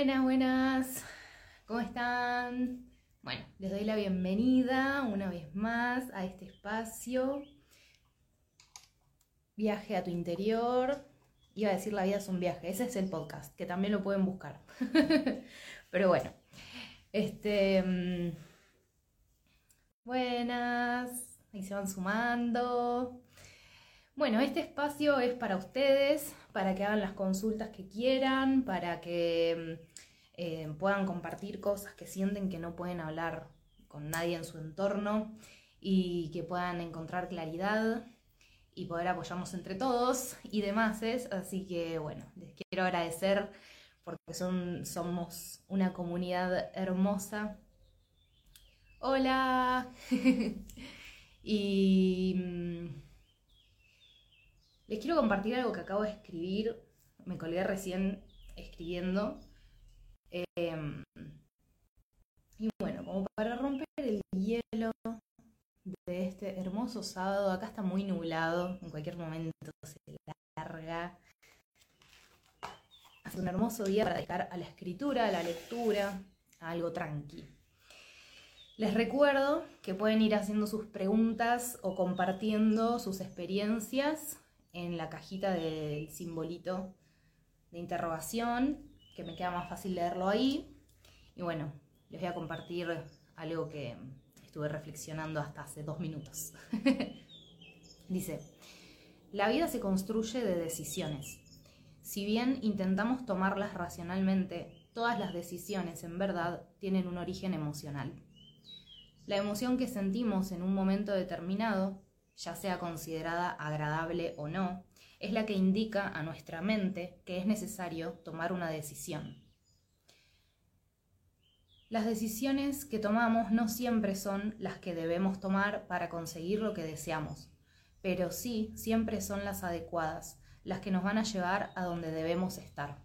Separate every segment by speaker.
Speaker 1: Buenas, buenas. ¿Cómo están? Bueno, les doy la bienvenida una vez más a este espacio. Viaje a tu interior. Iba a decir la vida es un viaje. Ese es el podcast, que también lo pueden buscar. Pero bueno. Este. mm, Buenas. Ahí se van sumando. Bueno, este espacio es para ustedes, para que hagan las consultas que quieran, para que mm, eh, puedan compartir cosas que sienten que no pueden hablar con nadie en su entorno y que puedan encontrar claridad y poder apoyarnos entre todos y demás. Así que bueno, les quiero agradecer porque son, somos una comunidad hermosa. Hola. y mm, les quiero compartir algo que acabo de escribir. Me colgué recién escribiendo. Em, y bueno, como para romper el hielo de este hermoso sábado, acá está muy nublado, en cualquier momento se larga. Hace un hermoso día para dedicar a la escritura, a la lectura, a algo tranqui. Les recuerdo que pueden ir haciendo sus preguntas o compartiendo sus experiencias en la cajita del simbolito de interrogación, que me queda más fácil leerlo ahí. Y bueno, les voy a compartir algo que estuve reflexionando hasta hace dos minutos. Dice, la vida se construye de decisiones. Si bien intentamos tomarlas racionalmente, todas las decisiones en verdad tienen un origen emocional. La emoción que sentimos en un momento determinado, ya sea considerada agradable o no, es la que indica a nuestra mente que es necesario tomar una decisión. Las decisiones que tomamos no siempre son las que debemos tomar para conseguir lo que deseamos, pero sí siempre son las adecuadas, las que nos van a llevar a donde debemos estar.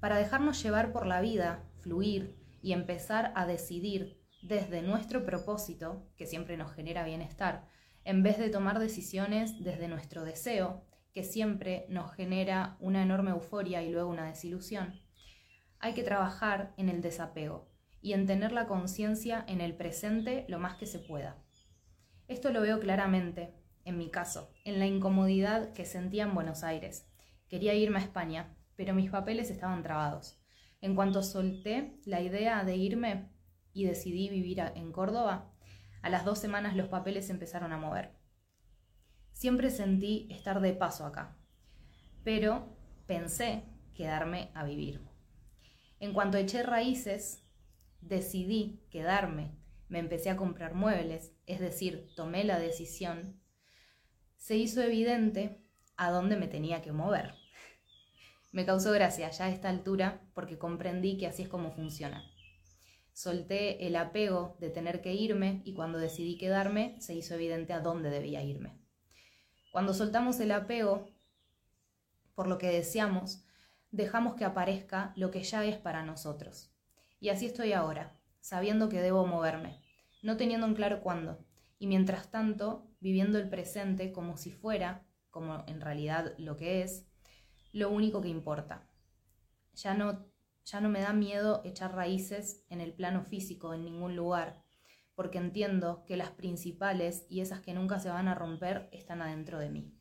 Speaker 1: Para dejarnos llevar por la vida, fluir y empezar a decidir desde nuestro propósito, que siempre nos genera bienestar, en vez de tomar decisiones desde nuestro deseo, que siempre nos genera una enorme euforia y luego una desilusión. Hay que trabajar en el desapego y en tener la conciencia en el presente lo más que se pueda. Esto lo veo claramente, en mi caso, en la incomodidad que sentía en Buenos Aires. Quería irme a España, pero mis papeles estaban trabados. En cuanto solté la idea de irme y decidí vivir en Córdoba, a las dos semanas los papeles empezaron a mover. Siempre sentí estar de paso acá, pero pensé quedarme a vivir. En cuanto eché raíces, decidí quedarme, me empecé a comprar muebles, es decir, tomé la decisión, se hizo evidente a dónde me tenía que mover. Me causó gracia ya a esta altura porque comprendí que así es como funciona. Solté el apego de tener que irme y cuando decidí quedarme se hizo evidente a dónde debía irme. Cuando soltamos el apego por lo que deseamos, dejamos que aparezca lo que ya es para nosotros. Y así estoy ahora, sabiendo que debo moverme, no teniendo en claro cuándo, y mientras tanto viviendo el presente como si fuera, como en realidad lo que es, lo único que importa. Ya no ya no me da miedo echar raíces en el plano físico en ningún lugar, porque entiendo que las principales y esas que nunca se van a romper están adentro de mí.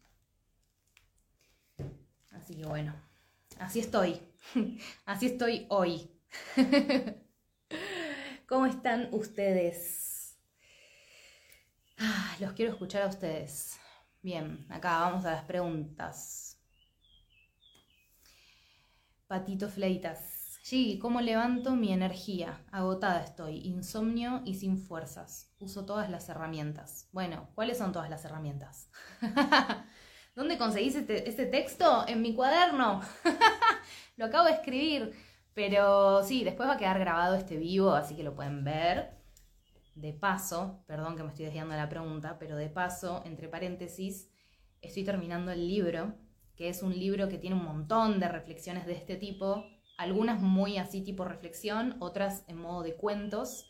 Speaker 1: Así que bueno, así estoy, así estoy hoy. ¿Cómo están ustedes? Ah, los quiero escuchar a ustedes. Bien, acá vamos a las preguntas. Patito Fleitas. Sí, ¿cómo levanto mi energía? Agotada estoy, insomnio y sin fuerzas. Uso todas las herramientas. Bueno, ¿cuáles son todas las herramientas? ¿Dónde conseguís este, este texto? En mi cuaderno. lo acabo de escribir. Pero sí, después va a quedar grabado este vivo, así que lo pueden ver. De paso, perdón que me estoy desviando de la pregunta, pero de paso, entre paréntesis, estoy terminando el libro, que es un libro que tiene un montón de reflexiones de este tipo, algunas muy así tipo reflexión, otras en modo de cuentos.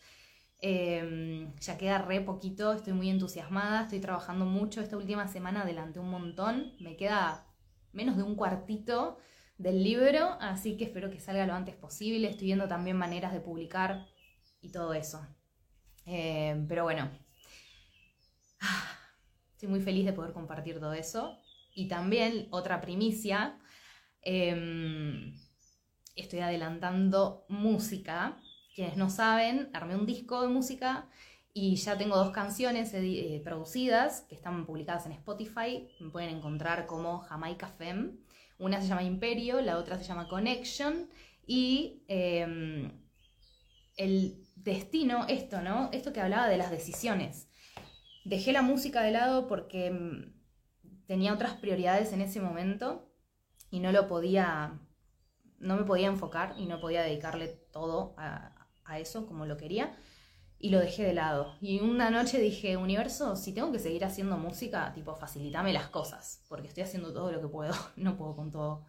Speaker 1: Em, ya queda re poquito, estoy muy entusiasmada, estoy trabajando mucho. Esta última semana adelanté un montón, me queda menos de un cuartito del libro, así que espero que salga lo antes posible. Estoy viendo también maneras de publicar y todo eso. Em, pero bueno, estoy muy feliz de poder compartir todo eso. Y también otra primicia. Em, estoy adelantando música. Quienes no saben, armé un disco de música y ya tengo dos canciones eh, producidas que están publicadas en Spotify. Me pueden encontrar como Jamaica Fem. Una se llama Imperio, la otra se llama Connection. Y em, el destino, esto, ¿no? Esto que hablaba de las decisiones. Dejé la música de lado porque em, tenía otras prioridades en ese momento y no lo podía no me podía enfocar y no podía dedicarle todo a, eso como lo quería y lo dejé de lado. Y una noche dije, universo, si tengo que seguir haciendo música, tipo, facilitame las cosas, porque estoy haciendo todo lo que puedo, no puedo con todo.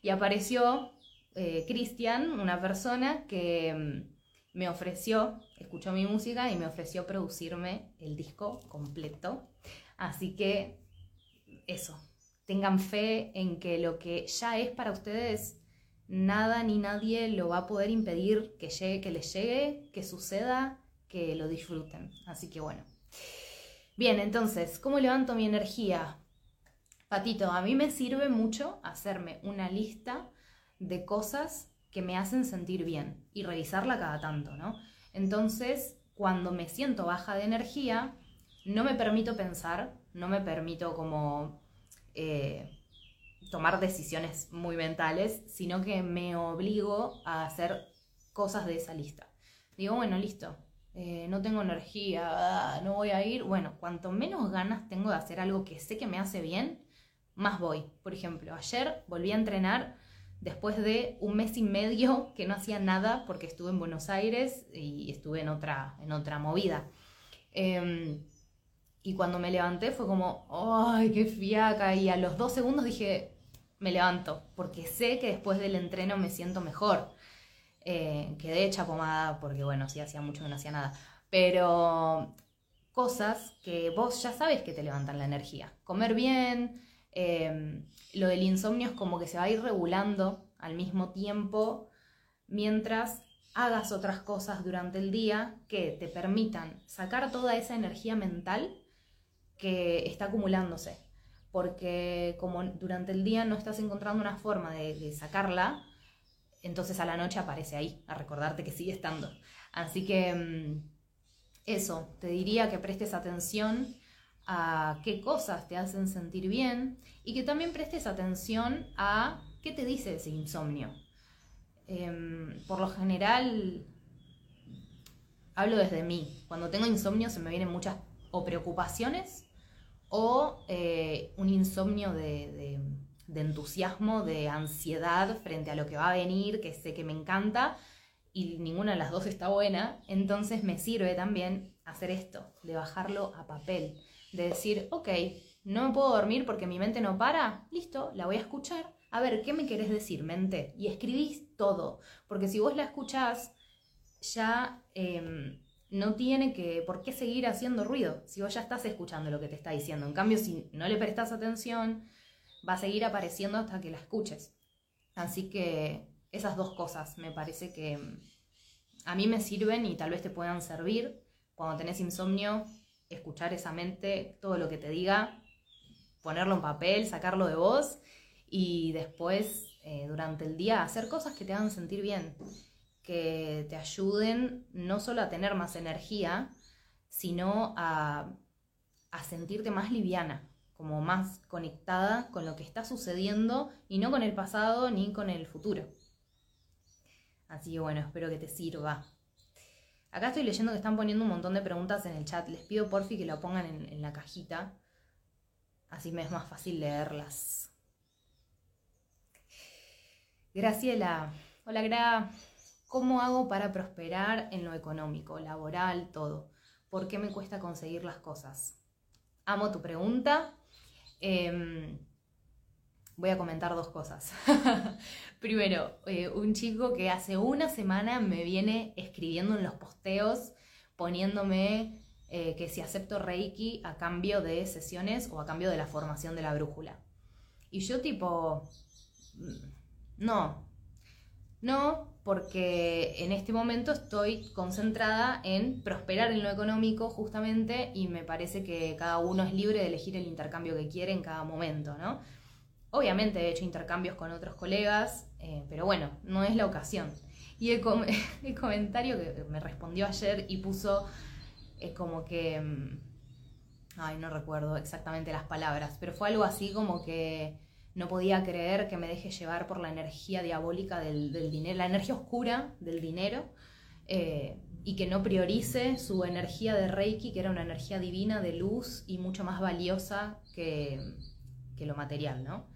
Speaker 1: Y apareció eh, Cristian, una persona que mm, me ofreció, escuchó mi música y me ofreció producirme el disco completo. Así que eso, tengan fe en que lo que ya es para ustedes nada ni nadie lo va a poder impedir que llegue, que les llegue, que suceda, que lo disfruten. Así que bueno. Bien, entonces, ¿cómo levanto mi energía? Patito, a mí me sirve mucho hacerme una lista de cosas que me hacen sentir bien y revisarla cada tanto, ¿no? Entonces, cuando me siento baja de energía, no me permito pensar, no me permito como eh, tomar decisiones muy mentales, sino que me obligo a hacer cosas de esa lista. Digo, bueno, listo, eh, no tengo energía, ah, no voy a ir. Bueno, cuanto menos ganas tengo de hacer algo que sé que me hace bien, más voy. Por ejemplo, ayer volví a entrenar después de un mes y medio que no hacía nada porque estuve en Buenos Aires y estuve en otra, en otra movida. Em, y cuando me levanté fue como, ¡ay, qué fiaca! Y a los dos segundos dije, me levanto, porque sé que después del entreno me siento mejor. Eh, quedé hecha pomada porque, bueno, sí hacía mucho que no hacía nada. Pero cosas que vos ya sabes que te levantan la energía. Comer bien, em, lo del insomnio es como que se va a ir regulando al mismo tiempo mientras hagas otras cosas durante el día que te permitan sacar toda esa energía mental que está acumulándose porque como durante el día no estás encontrando una forma de, sacarla, entonces a la noche aparece ahí, a recordarte que sigue estando. Así que mm, eso, te diría que prestes atención a qué cosas te hacen sentir bien y que también prestes atención a qué te dice ese insomnio. Em, por lo general, hablo desde mí. Cuando tengo insomnio se me vienen muchas o preocupaciones o eh, un insomnio de, entusiasmo, de ansiedad frente a lo que va a venir, que sé que me encanta, y ninguna de las dos está buena, entonces me sirve también hacer esto, de bajarlo a papel, de decir, ok, no me puedo dormir porque mi mente no para, listo, la voy a escuchar, a ver, ¿qué me querés decir, mente? Y escribís todo, porque si vos la escuchás, ya... Em, no tiene que, por qué seguir haciendo ruido si vos ya estás escuchando lo que te está diciendo. En cambio, si no le prestas atención, va a seguir apareciendo hasta que la escuches. Así que esas dos cosas me parece que mm, a mí me sirven y tal vez te puedan servir cuando tenés insomnio, escuchar esa mente, todo lo que te diga, ponerlo en papel, sacarlo de vos y después eh, durante el día hacer cosas que te hagan sentir bien que te ayuden no solo a tener más energía, sino a, sentirte más liviana, como más conectada con lo que está sucediendo y no con el pasado ni con el futuro. Así que bueno, espero que te sirva. Acá estoy leyendo que están poniendo un montón de preguntas en el chat. Les pido porfi que lo pongan en, en la cajita. Así me es más fácil leerlas. Graciela, hola Gra, ¿cómo hago para prosperar en lo económico, laboral, todo? ¿Por qué me cuesta conseguir las cosas? Amo tu pregunta. Em, voy a comentar dos cosas. Primero, eh, un chico que hace una semana me viene escribiendo en los posteos, poniéndome eh, que si acepto Reiki a cambio de sesiones o a cambio de la formación de la brújula. Y yo tipo, mm, no, no, porque en este momento estoy concentrada en prosperar en lo económico justamente y me parece que cada uno es libre de elegir el intercambio que quiere en cada momento, ¿no? Obviamente he hecho intercambios con otros colegas, eh, pero bueno, no es la ocasión. Y el, comentario que me respondió ayer y puso eh, como que... Mm, ay, no recuerdo exactamente las palabras, pero fue algo así como que no podía creer que me deje llevar por la energía diabólica del, dinero, la energía oscura del dinero, eh, y que no priorice su energía de Reiki, que era una energía divina de luz y mucho más valiosa que, que lo material, ¿no?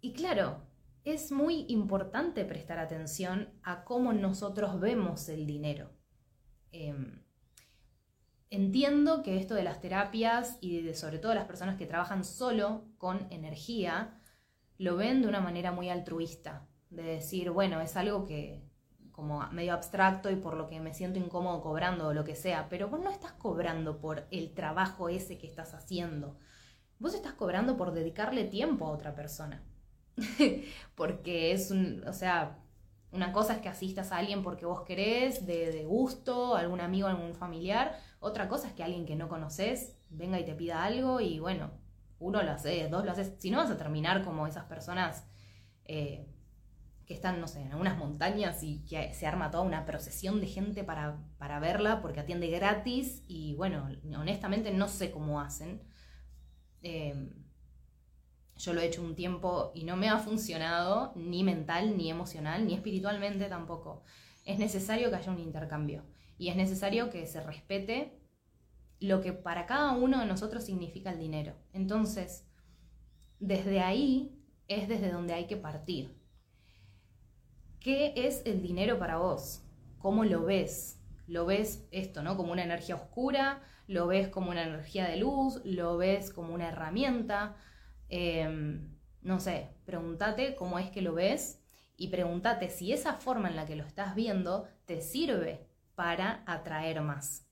Speaker 1: Y claro, es muy importante prestar atención a cómo nosotros vemos el dinero. Em, entiendo que esto de las terapias y de, sobre todo las personas que trabajan solo con energía, lo ven de una manera muy altruista, de decir, bueno, es algo que como medio abstracto y por lo que me siento incómodo cobrando o lo que sea, pero vos no estás cobrando por el trabajo ese que estás haciendo, vos estás cobrando por dedicarle tiempo a otra persona. porque es un, o sea, una cosa es que asistas a alguien porque vos querés, de, gusto, algún amigo, algún familiar. Otra cosa es que alguien que no conoces venga y te pida algo y bueno, uno lo hace, dos lo haces. Si no vas a terminar como esas personas eh, que están, no sé, en algunas montañas y que se arma toda una procesión de gente para, para verla porque atiende gratis y bueno, honestamente no sé cómo hacen. Eh, yo lo he hecho un tiempo y no me ha funcionado ni mental, ni emocional, ni espiritualmente tampoco. Es necesario que haya un intercambio y es necesario que se respete lo que para cada uno de nosotros significa el dinero. Entonces, desde ahí es desde donde hay que partir. ¿Qué es el dinero para vos? ¿Cómo lo ves? ¿Lo ves esto, no? Como una energía oscura, lo ves como una energía de luz, lo ves como una herramienta, Em, no sé, pregúntate cómo es que lo ves y pregúntate si esa forma en la que lo estás viendo te sirve para atraer más.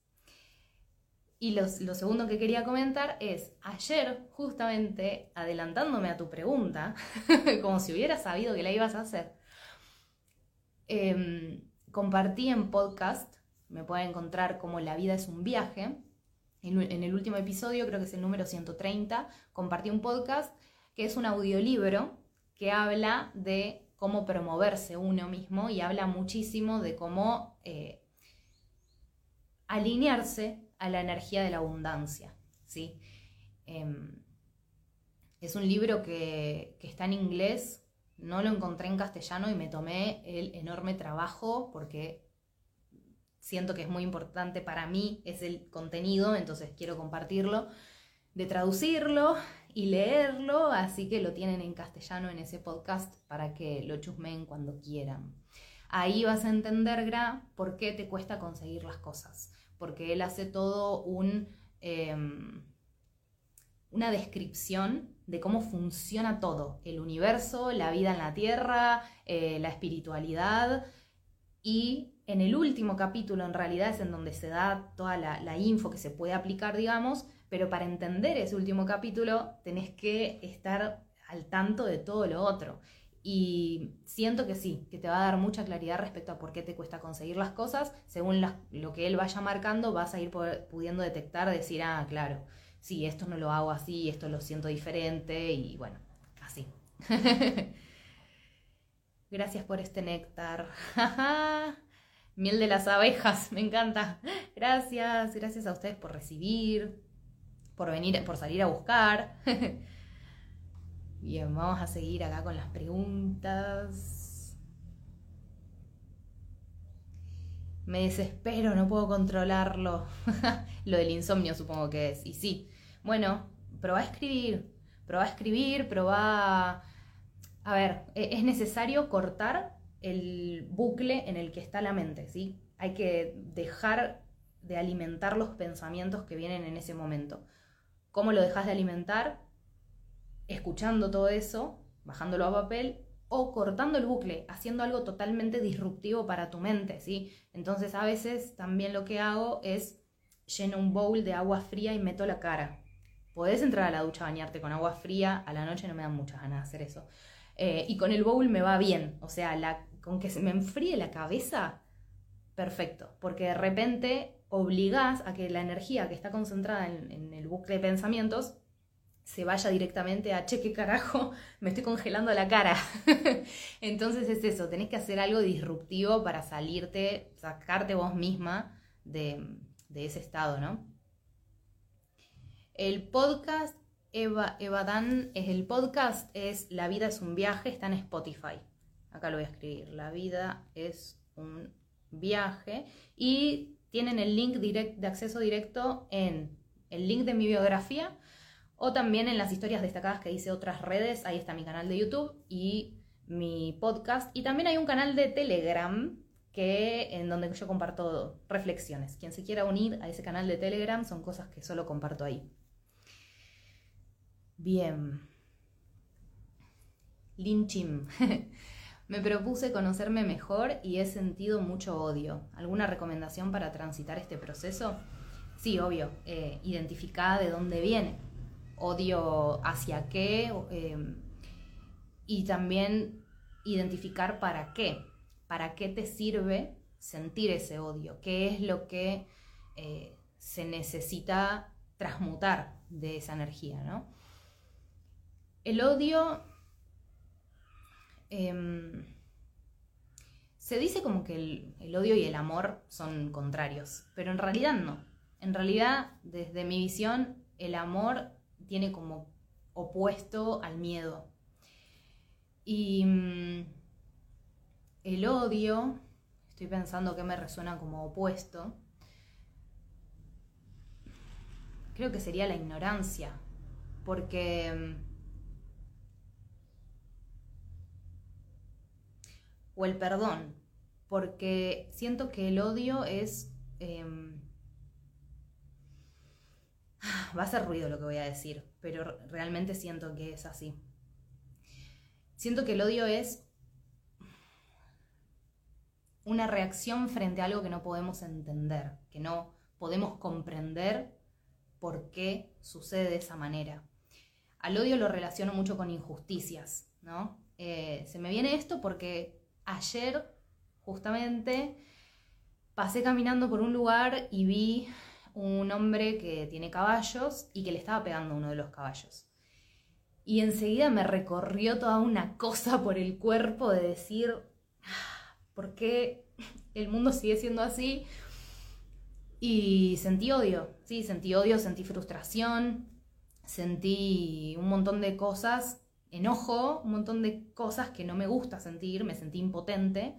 Speaker 1: Y lo, segundo que quería comentar es, ayer justamente adelantándome a tu pregunta, como si hubiera sabido que la ibas a hacer, em, compartí en podcast, me pueden encontrar como La vida es un viaje, en, el último episodio, creo que es el número 130, compartí un podcast que es un audiolibro que habla de cómo promoverse uno mismo y habla muchísimo de cómo eh, alinearse a la energía de la abundancia. ¿sí? Em, es un libro que, que, está en inglés, no lo encontré en castellano y me tomé el enorme trabajo porque siento que es muy importante para mí, es el contenido, entonces quiero compartirlo, de traducirlo y leerlo, así que lo tienen en castellano en ese podcast para que lo chusmeen cuando quieran. Ahí vas a entender, Gra, por qué te cuesta conseguir las cosas, porque él hace todo un... Em, una descripción de cómo funciona todo, el universo, la vida en la Tierra, eh, la espiritualidad y en el último capítulo en realidad es en donde se da toda la, info que se puede aplicar, digamos, pero para entender ese último capítulo tenés que estar al tanto de todo lo otro. Y siento que sí, que te va a dar mucha claridad respecto a por qué te cuesta conseguir las cosas. Según lo que él vaya marcando, vas a ir pudiendo detectar, decir, ah, claro, sí, esto no lo hago así, esto lo siento diferente y bueno, así. Gracias por este néctar. Miel de las abejas, me encanta. Gracias, gracias a ustedes por recibir, por venir, por salir a buscar. Bien, vamos a seguir acá con las preguntas. Me desespero, no puedo controlarlo. Lo del insomnio supongo que es. Y sí, bueno, probá a escribir, probá a escribir, probá a ver, e- es necesario cortar el bucle en el que está la mente, ¿sí? Hay que dejar de alimentar los pensamientos que vienen en ese momento. ¿Cómo lo dejas de alimentar? Escuchando todo eso, bajándolo a papel o cortando el bucle, haciendo algo totalmente disruptivo para tu mente, ¿sí? Entonces a veces también lo que hago es lleno un bowl de agua fría y meto la cara. Podés entrar a la ducha a bañarte con agua fría, a la noche no me dan muchas ganas de hacer eso. Eh, y con el bowl me va bien, o sea, la, con que se me enfríe la cabeza, perfecto, porque de repente obligás a que la energía que está concentrada en, el bucle de pensamientos se vaya directamente a, che, qué carajo, me estoy congelando la cara. Entonces es eso, tenés que hacer algo disruptivo para salirte, sacarte vos misma de, de ese estado, ¿no? El podcast Eva, Eva Dan es el podcast, es La vida es un viaje, está en Spotify. Acá lo voy a escribir. La vida es un viaje. Y tienen el link direct, de acceso directo en el link de mi biografía o también en las historias destacadas que hice otras redes. Ahí está mi canal de YouTube y mi podcast. Y también hay un canal de Telegram que en donde yo comparto reflexiones. Quien se quiera unir a ese canal de Telegram son cosas que solo comparto ahí. Bien. Lin Chim. Me propuse conocerme mejor y he sentido mucho odio. ¿Alguna recomendación para transitar este proceso? Sí, obvio. Eh, identificar de dónde viene. Odio hacia qué. Eh, y también identificar para qué. ¿Para qué te sirve sentir ese odio? ¿Qué es lo que eh, se necesita transmutar de esa energía? ¿no? El odio eh, se dice como que el, odio y el amor son contrarios, pero en realidad no. En realidad, desde mi visión, el amor tiene como opuesto al miedo. Y mm, el odio, estoy pensando que me resuena como opuesto, creo que sería la ignorancia, porque o el perdón, porque siento que el odio es... Eh, va a ser ruido lo que voy a decir, pero realmente siento que es así. Siento que el odio es una reacción frente a algo que no podemos entender, que no podemos comprender por qué sucede de esa manera. Al odio lo relaciono mucho con injusticias, ¿no? Eh, se me viene esto porque ayer justamente pasé caminando por un lugar y vi un hombre que tiene caballos y que le estaba pegando uno de los caballos. Y enseguida me recorrió toda una cosa por el cuerpo de decir, ah, ¿por qué el mundo sigue siendo así? Y sentí odio, sí, sentí odio, sentí frustración, sentí un montón de cosas enojo, un montón de cosas que no me gusta sentir, me sentí impotente.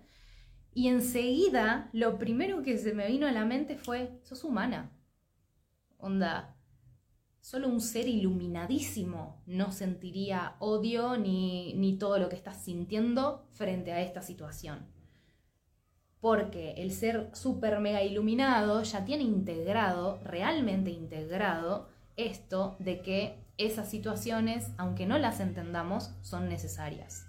Speaker 1: Y enseguida lo primero que se me vino a la mente fue, sos humana. Onda, solo un ser iluminadísimo no sentiría odio ni, ni todo lo que estás sintiendo frente a esta situación. Porque el ser súper mega iluminado ya tiene integrado, realmente integrado, esto de que esas situaciones, aunque no las entendamos, son necesarias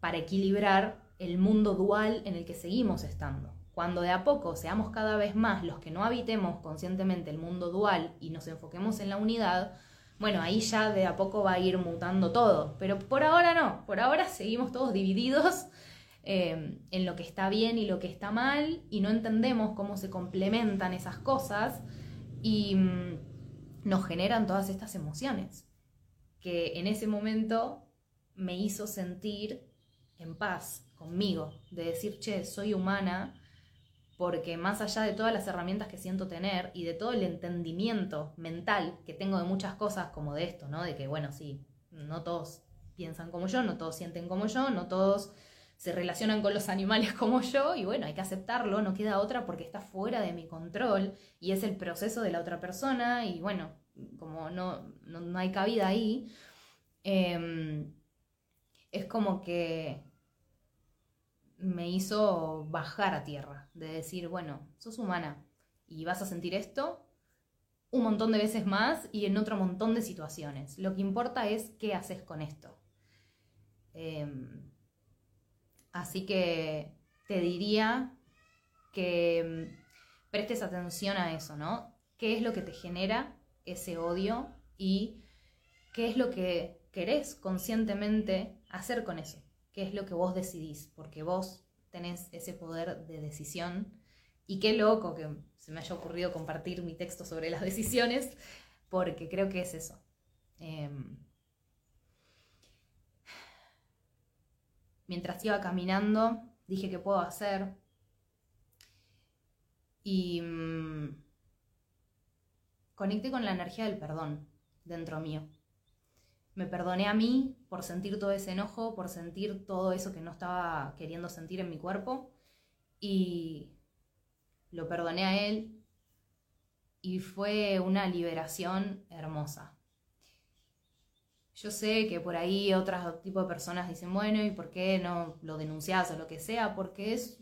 Speaker 1: para equilibrar el mundo dual en el que seguimos estando. Cuando de a poco seamos cada vez más los que no habitemos conscientemente el mundo dual y nos enfoquemos en la unidad, bueno, ahí ya de a poco va a ir mutando todo. Pero por ahora no, por ahora seguimos todos divididos eh, en lo que está bien y lo que está mal y no entendemos cómo se complementan esas cosas y mm, nos generan todas estas emociones que en ese momento me hizo sentir en paz conmigo, de decir, che, soy humana, porque más allá de todas las herramientas que siento tener y de todo el entendimiento mental que tengo de muchas cosas como de esto, ¿no? De que, bueno, sí, no todos piensan como yo, no todos sienten como yo, no todos se relacionan con los animales como yo y bueno, hay que aceptarlo, no queda otra porque está fuera de mi control y es el proceso de la otra persona y bueno, como no, no, hay cabida ahí, em, es como que me hizo bajar a tierra, de decir, bueno, sos humana y vas a sentir esto un montón de veces más y en otro montón de situaciones. Lo que importa es qué haces con esto. Em, así que te diría que mm, prestes atención a eso, ¿no? ¿Qué es lo que te genera ese odio y qué es lo que querés conscientemente hacer con eso? ¿Qué es lo que vos decidís? Porque vos tenés ese poder de decisión y qué loco que se me haya ocurrido compartir mi texto sobre las decisiones, porque creo que es eso. Em, mientras iba caminando, dije qué puedo hacer. Y mm, conecté con la energía del perdón dentro mío. Me perdoné a mí por sentir todo ese enojo, por sentir todo eso que no estaba queriendo sentir en mi cuerpo. Y lo perdoné a él y fue una liberación hermosa. Yo sé que por ahí otros tipos de personas dicen, bueno, ¿y por qué no lo denuncias o lo que sea? Porque es,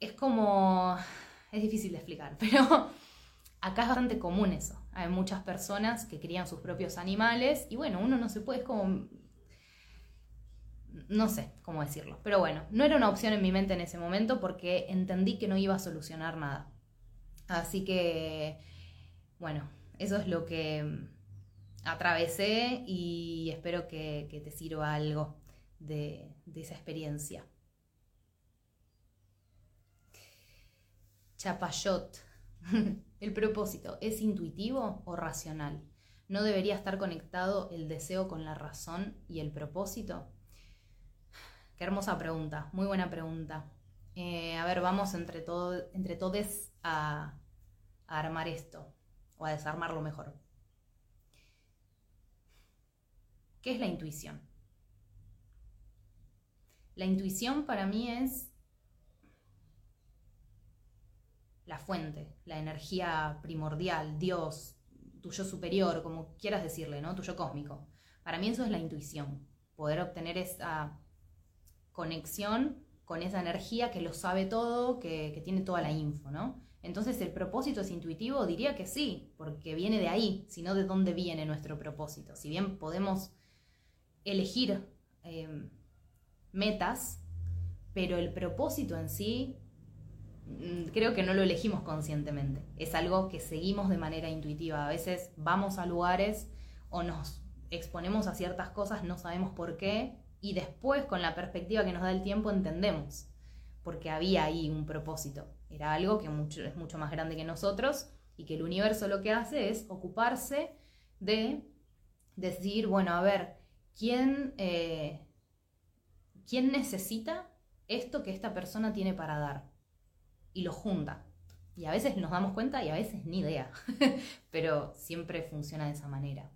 Speaker 1: es como, es difícil de explicar, pero acá es bastante común eso. Hay muchas personas que crían sus propios animales y bueno, uno no se puede, es como no sé cómo decirlo, pero bueno, no era una opción en mi mente en ese momento porque entendí que no iba a solucionar nada. Así que, bueno, eso es lo que atravesé y espero que, te sirva algo de, esa experiencia. Chapayot. ¿El propósito es intuitivo o racional? ¿No debería estar conectado el deseo con la razón y el propósito? Qué hermosa pregunta, muy buena pregunta. Eh, a ver, vamos entre, todo, entre todos a, a armar esto o a desarmarlo mejor. ¿Qué es la intuición? La intuición para mí es la fuente, la energía primordial, Dios, tuyo superior, como quieras decirle, ¿no? Tuyo cósmico. Para mí eso es la intuición, poder obtener esa conexión con esa energía que lo sabe todo, que, tiene toda la info, ¿no? Entonces, ¿el propósito es intuitivo? Diría que sí, porque viene de ahí, sino de dónde viene nuestro propósito. Si bien podemos elegir em, metas, pero el propósito en sí mm, creo que no lo elegimos conscientemente. Es algo que seguimos de manera intuitiva. A veces vamos a lugares o nos exponemos a ciertas cosas, no sabemos por qué, y después con la perspectiva que nos da el tiempo entendemos, porque había ahí un propósito, era algo que es mucho más grande que nosotros y que el universo lo que hace es ocuparse de decir, bueno, a ver, ¿quién, eh, ¿quién necesita esto que esta persona tiene para dar? Y lo junta. Y a veces nos damos cuenta y a veces ni idea, pero siempre funciona de esa manera.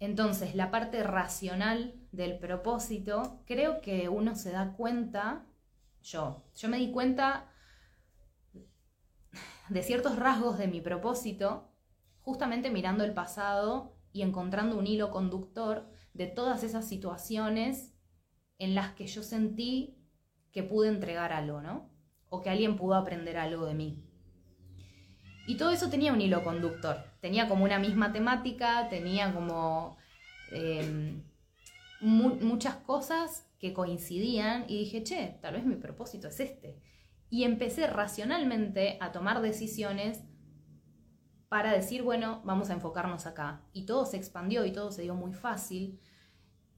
Speaker 1: Entonces, la parte racional del propósito, creo que uno se da cuenta, yo, yo me di cuenta de ciertos rasgos de mi propósito, justamente mirando el pasado y encontrando un hilo conductor de todas esas situaciones en las que yo sentí que pude entregar algo, ¿no? O que alguien pudo aprender algo de mí. Y todo eso tenía un hilo conductor, tenía como una misma temática, tenía como em, muchas cosas que coincidían y dije, che, tal vez mi propósito es este. Y empecé racionalmente a tomar decisiones para decir, bueno, vamos a enfocarnos acá. Y todo se expandió y todo se dio muy fácil.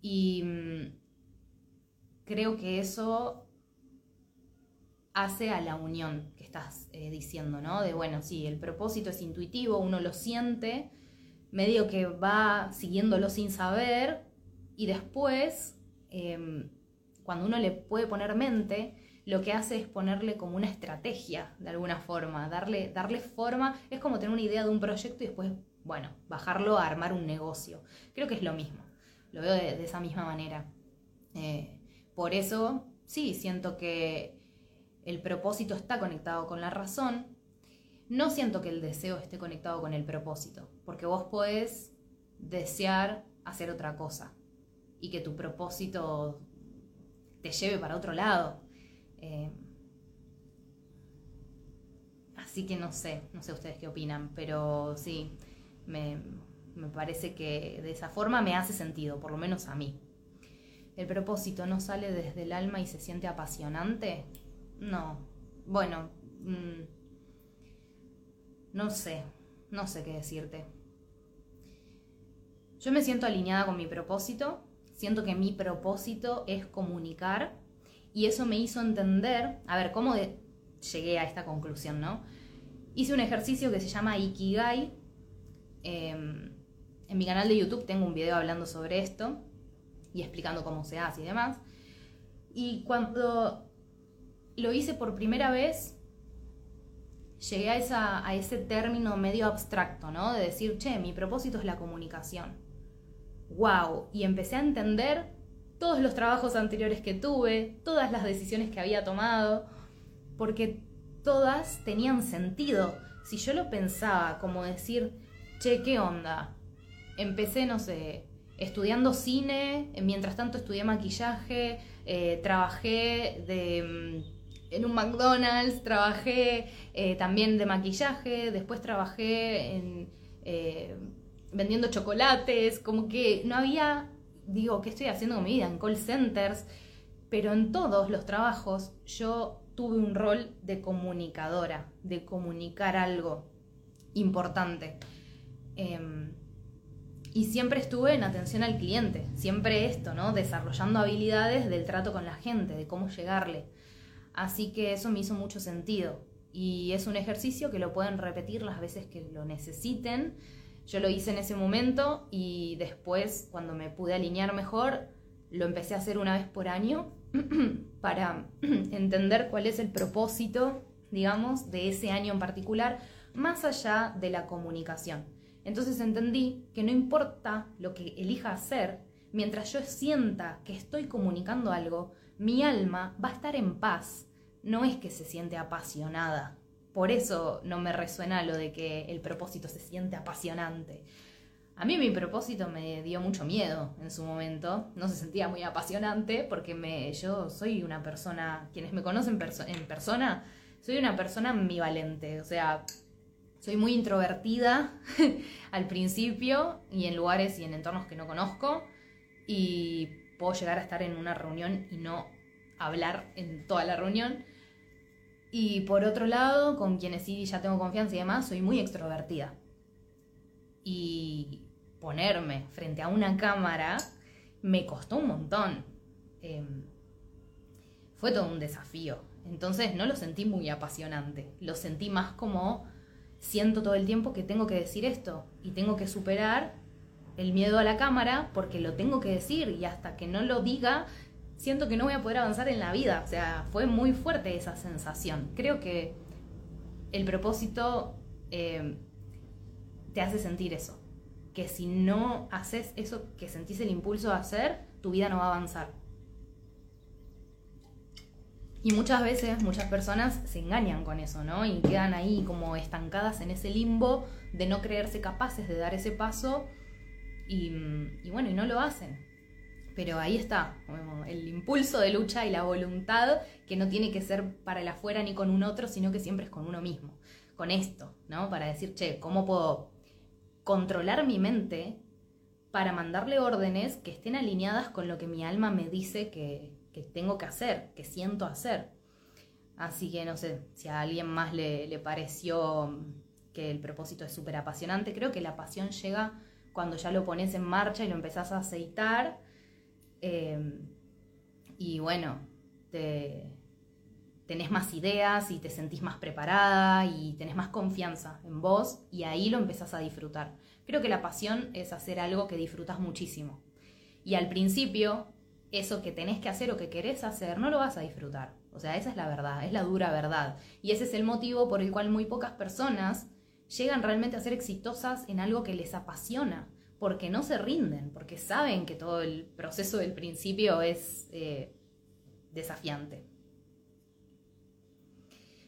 Speaker 1: Y mm, creo que eso hace a la unión que estás eh, diciendo, ¿no? De bueno, sí, el propósito es intuitivo, uno lo siente, medio que va siguiéndolo sin saber y después, em, cuando uno le puede poner mente, lo que hace es ponerle como una estrategia de alguna forma, darle, darle forma, es como tener una idea de un proyecto y después, bueno, bajarlo a armar un negocio. Creo que es lo mismo, lo veo de, esa misma manera. Eh, por eso, sí, siento que el propósito está conectado con la razón, no siento que el deseo esté conectado con el propósito, porque vos podés desear hacer otra cosa. y que tu propósito te lleve para otro lado. Eh, así que no sé, no sé ustedes qué opinan, pero sí, me, me parece que de esa forma me hace sentido, por lo menos a mí. ¿El propósito no sale desde el alma y se siente apasionante? No. Bueno, mm, no sé, no sé qué decirte. Yo me siento alineada con mi propósito, siento que mi propósito es comunicar y eso me hizo entender, a ver, ¿cómo llegué a esta conclusión, no? Hice un ejercicio que se llama Ikigai. Em, en mi canal de YouTube tengo un video hablando sobre esto y explicando cómo se hace y demás. Y cuando lo hice por primera vez, llegué a, esa, a ese término medio abstracto, ¿no? De decir, che, mi propósito es la comunicación. ¡Wow! Y empecé a entender todos los trabajos anteriores que tuve, todas las decisiones que había tomado, porque todas tenían sentido. Si yo lo pensaba como decir, che, ¿qué onda? Empecé, no sé, estudiando cine, mientras tanto estudié maquillaje, eh, trabajé de, mm, en un McDonald's, trabajé eh, también de maquillaje, después trabajé en, eh, vendiendo chocolates, como que no había, digo, ¿qué estoy haciendo con mi vida? En call centers, pero en todos los trabajos yo tuve un rol de comunicadora, de comunicar algo importante. Em, y siempre estuve en atención al cliente, siempre esto, ¿no? Desarrollando habilidades del trato con la gente, de cómo llegarle. Así que eso me hizo mucho sentido. Y es un ejercicio que lo pueden repetir las veces que lo necesiten. Yo lo hice en ese momento y después, cuando me pude alinear mejor, lo empecé a hacer una vez por año para entender cuál es el propósito, digamos, de ese año en particular, más allá de la comunicación. Entonces entendí que no importa lo que elija hacer, mientras yo sienta que estoy comunicando algo, mi alma va a estar en paz. No es que se siente apasionada. Por eso no me resuena lo de que el propósito se siente apasionante. A mí mi propósito me dio mucho miedo en su momento. No se sentía muy apasionante porque me, yo soy una persona, quienes me conocen en persona, soy una persona ambivalente. O sea, soy muy introvertida al principio y en lugares y en entornos que no conozco y puedo llegar a estar en una reunión y no hablar en toda la reunión. Y por otro lado, con quienes sí ya tengo confianza y demás, soy muy extrovertida. Y ponerme frente a una cámara me costó un montón. Em, fue todo un desafío. Entonces no lo sentí muy apasionante. Lo sentí más como siento todo el tiempo que tengo que decir esto y tengo que superar el miedo a la cámara porque lo tengo que decir y hasta que no lo diga siento que no voy a poder avanzar en la vida. O sea, fue muy fuerte esa sensación. Creo que el propósito eh, te hace sentir eso. Que si no haces eso que sentís el impulso de hacer, tu vida no va a avanzar. Y muchas veces, muchas personas se engañan con eso, ¿no? Y quedan ahí como estancadas en ese limbo de no creerse capaces de dar ese paso y, bueno, y no lo hacen. Pero ahí está, el impulso de lucha y la voluntad que no tiene que ser para el afuera ni con un otro, sino que siempre es con uno mismo, con esto, ¿no? Para decir, che, ¿cómo puedo controlar mi mente para mandarle órdenes que estén alineadas con lo que mi alma me dice que, que tengo que hacer, que siento hacer. Así que no sé si a alguien más le, pareció que el propósito es súper apasionante. Creo que la pasión llega cuando ya lo pones en marcha y lo empezás a aceitar. Em, y bueno, te, tenés más ideas y te sentís más preparada y tenés más confianza en vos y ahí lo empezás a disfrutar. Creo que la pasión es hacer algo que disfrutas muchísimo. Y al principio eso que tenés que hacer o que querés hacer, no lo vas a disfrutar. O sea, esa es la verdad, es la dura verdad. Y ese es el motivo por el cual muy pocas personas llegan realmente a ser exitosas en algo que les apasiona, porque no se rinden, porque saben que todo el proceso del principio es eh, desafiante.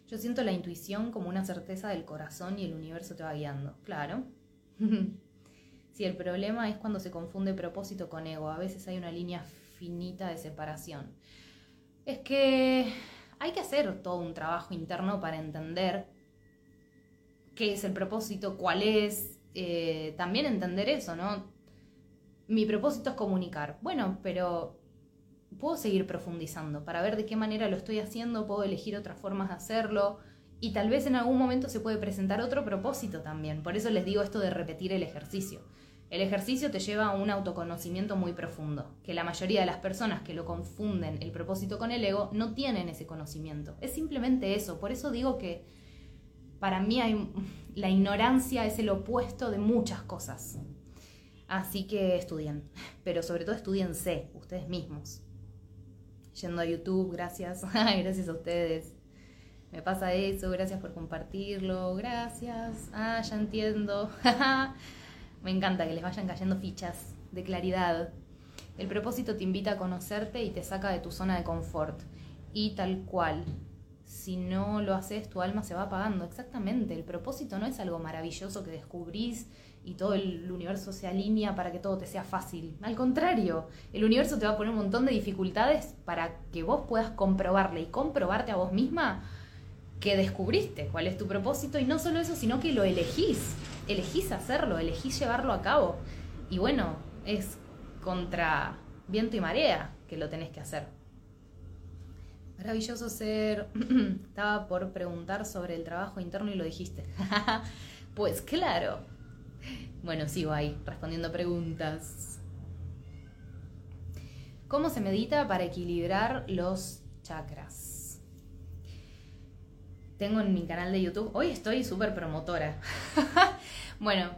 Speaker 1: Yo siento la intuición como una certeza del corazón y el universo te va guiando, claro. Si el problema es cuando se confunde propósito con ego, a veces hay una línea finita de separación. Es que hay que hacer todo un trabajo interno para entender qué es el propósito, cuál es, eh, también entender eso, ¿no? Mi propósito es comunicar. Bueno, pero puedo seguir profundizando para ver de qué manera lo estoy haciendo, puedo elegir otras formas de hacerlo y tal vez en algún momento se puede presentar otro propósito también. Por eso les digo esto de repetir el ejercicio. El ejercicio te lleva a un autoconocimiento muy profundo, que la mayoría de las personas que lo confunden el propósito con el ego no tienen ese conocimiento. Es simplemente eso. Por eso digo que para mí la ignorancia es el opuesto de muchas cosas. Así que estudien, pero sobre todo estudiense ustedes mismos. Yendo a YouTube, gracias, gracias a ustedes. Me pasa eso, gracias por compartirlo, gracias. Ah, ya entiendo. Me encanta que les vayan cayendo fichas de claridad. El propósito te invita a conocerte y te saca de tu zona de confort. Y tal cual, si no lo haces, tu alma se va apagando. Exactamente, el propósito no es algo maravilloso que descubrís y todo el universo se alinea para que todo te sea fácil. Al contrario, el universo te va a poner un montón de dificultades para que vos puedas comprobarle y comprobarte a vos misma que descubriste cuál es tu propósito y no solo eso, sino que lo elegís elegís hacerlo, elegís llevarlo a cabo. Y bueno, es contra viento y marea que lo tenés que hacer. Maravilloso ser... Estaba por preguntar sobre el trabajo interno y lo dijiste. pues claro. Bueno, sigo ahí, respondiendo preguntas. ¿Cómo se medita para equilibrar los chakras? Tengo en mi canal de YouTube, hoy estoy súper promotora. Bueno,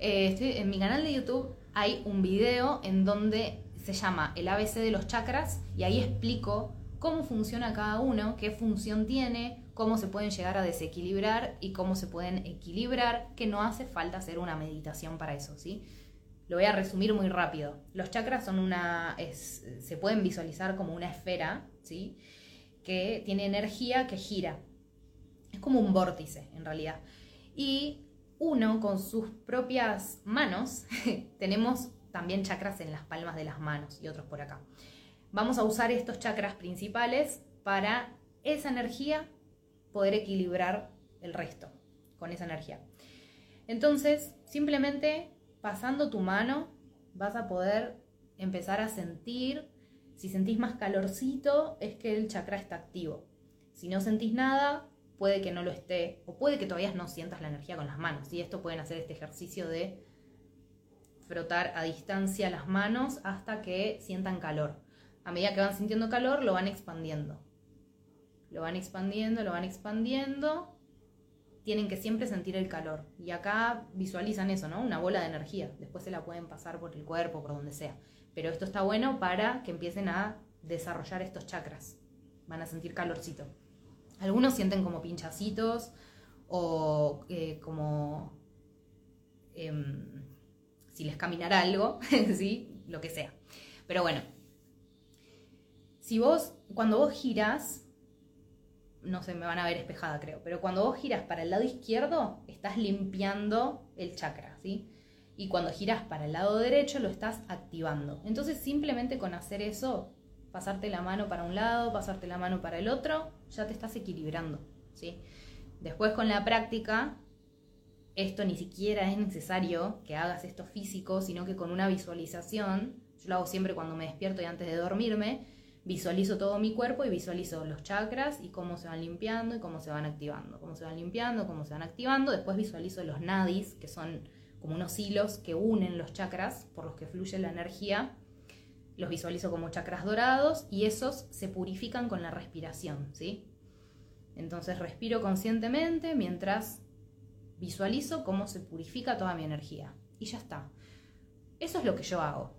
Speaker 1: eh, en mi canal de YouTube hay un video en donde se llama el ABC de los chakras y ahí explico cómo funciona cada uno, qué función tiene, cómo se pueden llegar a desequilibrar y cómo se pueden equilibrar, que no hace falta hacer una meditación para eso, ¿sí? Lo voy a resumir muy rápido. Los chakras son una, se pueden visualizar como una esfera, ¿sí? Que tiene energía que gira. Es como un vórtice, en realidad. Y uno con sus propias manos, tenemos también chakras en las palmas de las manos y otros por acá. Vamos a usar estos chakras principales para esa energía poder equilibrar el resto con esa energía. Entonces, simplemente pasando tu mano vas a poder empezar a sentir, si sentís más calorcito, es que el chakra está activo. Si no sentís nada, puede que no lo esté, o puede que todavía no sientas la energía con las manos. Y esto pueden hacer este ejercicio de frotar a distancia las manos hasta que sientan calor. A medida que van sintiendo calor, lo van expandiendo. Lo van expandiendo, lo van expandiendo. Tienen que siempre sentir el calor. Y acá visualizan eso, ¿no? Una bola de energía. Después se la pueden pasar por el cuerpo, por donde sea. Pero esto está bueno para que empiecen a desarrollar estos chakras. Van a sentir calorcito. Algunos sienten como pinchacitos o eh, como em, si les caminara algo, ¿sí? Lo que sea. Pero bueno, si vos, cuando vos giras, no sé, me van a ver espejada creo, pero cuando vos giras para el lado izquierdo, estás limpiando el chakra, ¿sí? Y cuando giras para el lado derecho, lo estás activando. Entonces, simplemente con hacer eso, pasarte la mano para un lado, pasarte la mano para el otro, ya te estás equilibrando, ¿sí? Después con la práctica, esto ni siquiera es necesario que hagas esto físico, sino que con una visualización, yo lo hago siempre cuando me despierto y antes de dormirme, visualizo todo mi cuerpo y visualizo los chakras y cómo se van limpiando y cómo se van activando, cómo se van limpiando, cómo se van activando, después visualizo los nadis, que son como unos hilos que unen los chakras por los que fluye la energía los visualizo como chakras dorados y esos se purifican con la respiración, ¿sí? Entonces respiro conscientemente mientras visualizo cómo se purifica toda mi energía. Y ya está. Eso es lo que yo hago.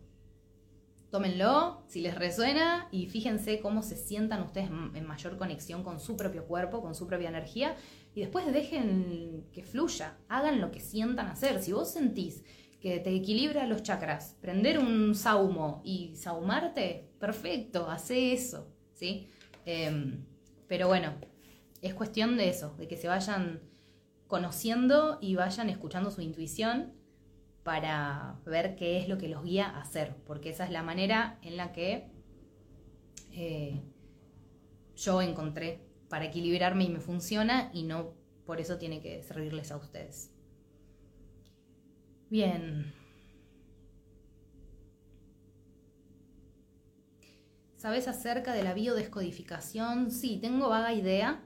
Speaker 1: Tómenlo si les resuena y fíjense cómo se sientan ustedes en mayor conexión con su propio cuerpo, con su propia energía y después dejen que fluya, hagan lo que sientan hacer. Si vos sentís que te equilibra los chakras. Prender un saumo y saumarte, perfecto, hace eso, ¿sí? Em, pero bueno, es cuestión de eso, de que se vayan conociendo y vayan escuchando su intuición para ver qué es lo que los guía a hacer, porque esa es la manera en la que eh, yo encontré para equilibrarme y me funciona y no por eso tiene que servirles a ustedes. Bien. ¿Sabes acerca de la biodescodificación? Sí, tengo vaga idea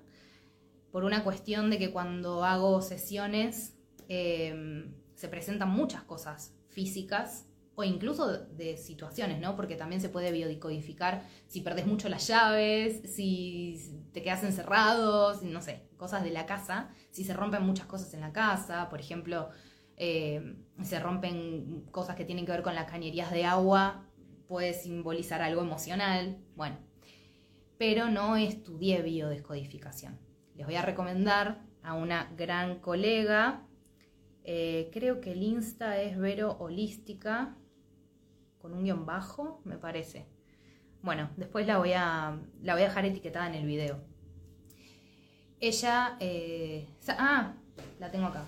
Speaker 1: por una cuestión de que cuando hago sesiones eh, se presentan muchas cosas físicas o incluso de, situaciones, ¿no? Porque también se puede biodicodificar si perdés mucho las llaves, si te quedas encerrado, no sé, cosas de la casa, si se rompen muchas cosas en la casa, por ejemplo, eh, se rompen cosas que tienen que ver con las cañerías de agua, puede simbolizar algo emocional, bueno, pero no estudié biodescodificación. Les voy a recomendar a una gran colega eh, creo que el Insta es Vero Holística, con un guion bajo, me parece. Bueno, después la voy a, la voy a dejar etiquetada en el video. Ella, eh, ah, la tengo acá.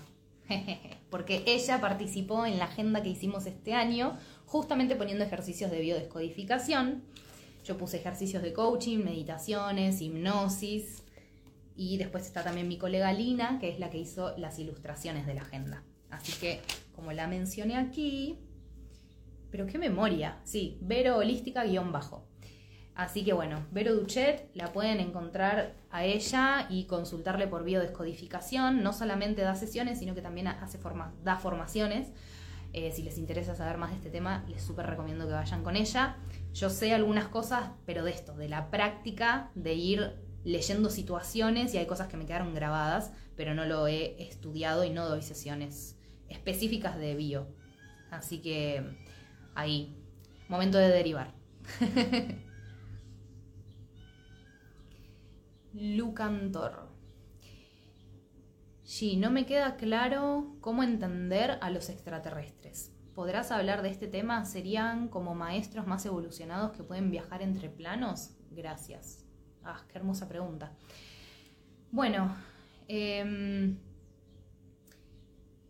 Speaker 1: Porque ella participó en la agenda que hicimos este año, justamente poniendo ejercicios de biodescodificación. Yo puse ejercicios de coaching, meditaciones, hipnosis, y después está también mi colega Lina, que es la que hizo las ilustraciones de la agenda. Así que, como la mencioné aquí, pero qué memoria, sí, Vero Holística guion bajo. Así que bueno, Vero Duchet la pueden encontrar a ella y consultarle por biodescodificación. No solamente da sesiones, sino que también hace da formaciones. Eh, si les interesa saber más de este tema, les súper recomiendo que vayan con ella. Yo sé algunas cosas, pero de esto, de la práctica, de ir leyendo situaciones y hay cosas que me quedaron grabadas, pero no lo he estudiado y no doy sesiones específicas de bio. Así que ahí, momento de derivar. Lucantor. Sí, no me queda claro cómo entender a los extraterrestres. ¿Podrás hablar de este tema? ¿Serían como maestros más evolucionados que pueden viajar entre planos? Gracias. Ah, qué hermosa pregunta. Bueno, em,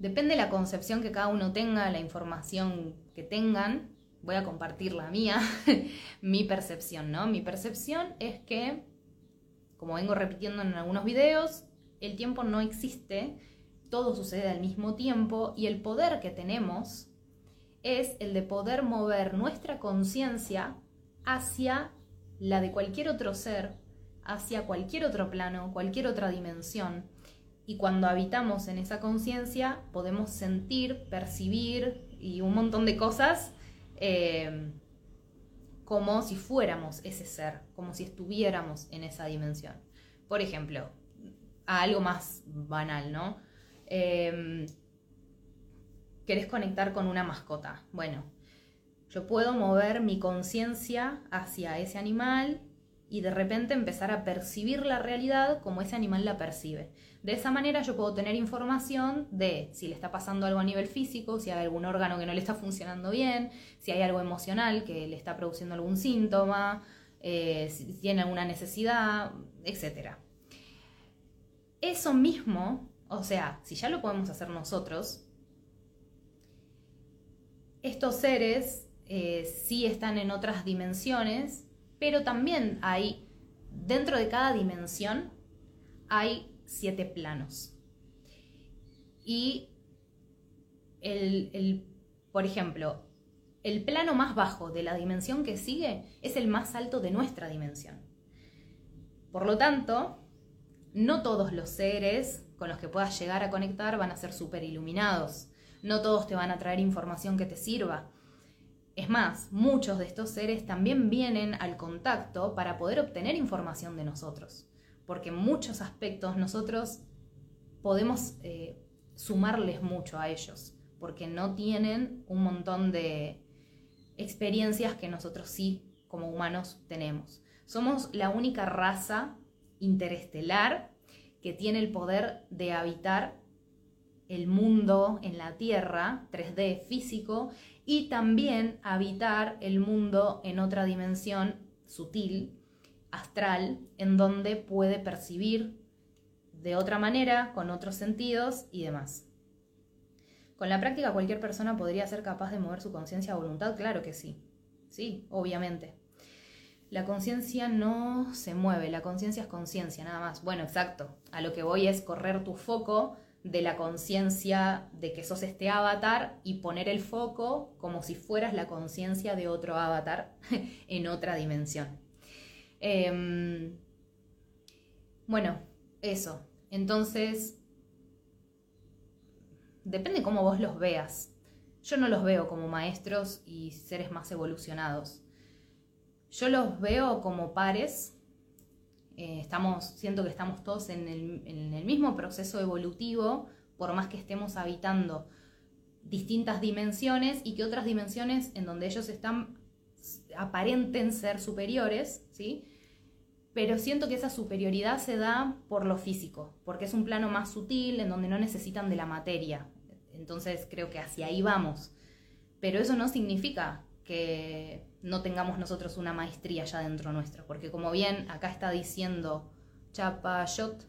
Speaker 1: depende de la concepción que cada uno tenga, la información que tengan. Voy a compartir la mía, mi percepción, ¿no? Mi percepción es que, como vengo repitiendo en algunos videos, el tiempo no existe, todo sucede al mismo tiempo y el poder que tenemos es el de poder mover nuestra conciencia hacia la de cualquier otro ser hacia cualquier otro plano, cualquier otra dimensión. Y cuando habitamos en esa conciencia podemos sentir, percibir y un montón de cosas eh, como si fuéramos ese ser, como si estuviéramos en esa dimensión. Por ejemplo, a algo más banal, ¿no? Eh, ¿Querés conectar con una mascota? Bueno, yo puedo mover mi conciencia hacia ese animal y de repente empezar a percibir la realidad como ese animal la percibe. De esa manera yo puedo tener información de si le está pasando algo a nivel físico, si hay algún órgano que no le está funcionando bien, si hay algo emocional que le está produciendo algún síntoma, eh, si tiene alguna necesidad, etc. Eso mismo, o sea, si ya lo podemos hacer nosotros, estos seres eh, sí están en otras dimensiones pero también hay, dentro de cada dimensión, hay siete planos. Y el, por ejemplo, el plano más bajo de la dimensión que sigue es el más alto de nuestra dimensión. Por lo tanto, no todos los seres con los que puedas llegar a conectar van a ser súper iluminados. No todos te van a traer información que te sirva. Es más, muchos de estos seres también vienen al contacto para poder obtener información de nosotros, porque en muchos aspectos nosotros podemos eh, sumarles mucho a ellos, porque no tienen un montón de experiencias que nosotros sí como humanos tenemos. Somos la única raza interestelar que tiene el poder de habitar el mundo en la Tierra, 3D físico, y también habitar el mundo en otra dimensión sutil, astral, en donde puede percibir de otra manera, con otros sentidos y demás. ¿Con la práctica cualquier persona podría ser capaz de mover su conciencia a voluntad? Claro que sí. Sí, obviamente. La conciencia no se mueve, la conciencia es conciencia, nada más. Bueno, exacto. A lo que voy es correr tu foco de la conciencia de que sos este avatar y poner el foco como si fueras la conciencia de otro avatar en otra dimensión. Em, bueno, eso. Entonces, depende cómo vos los veas. Yo no los veo como maestros y seres más evolucionados. Yo los veo como pares. Eh, estamos, siento que estamos todos en el, en el mismo proceso evolutivo, por más que estemos habitando distintas dimensiones y que otras dimensiones en donde ellos están aparenten ser superiores, ¿sí? Pero siento que esa superioridad se da por lo físico, porque es un plano más sutil en donde no necesitan de la materia. Entonces creo que hacia ahí vamos. Pero eso no significa que no tengamos nosotros una maestría ya dentro nuestro, porque como bien acá está diciendo Chapayot,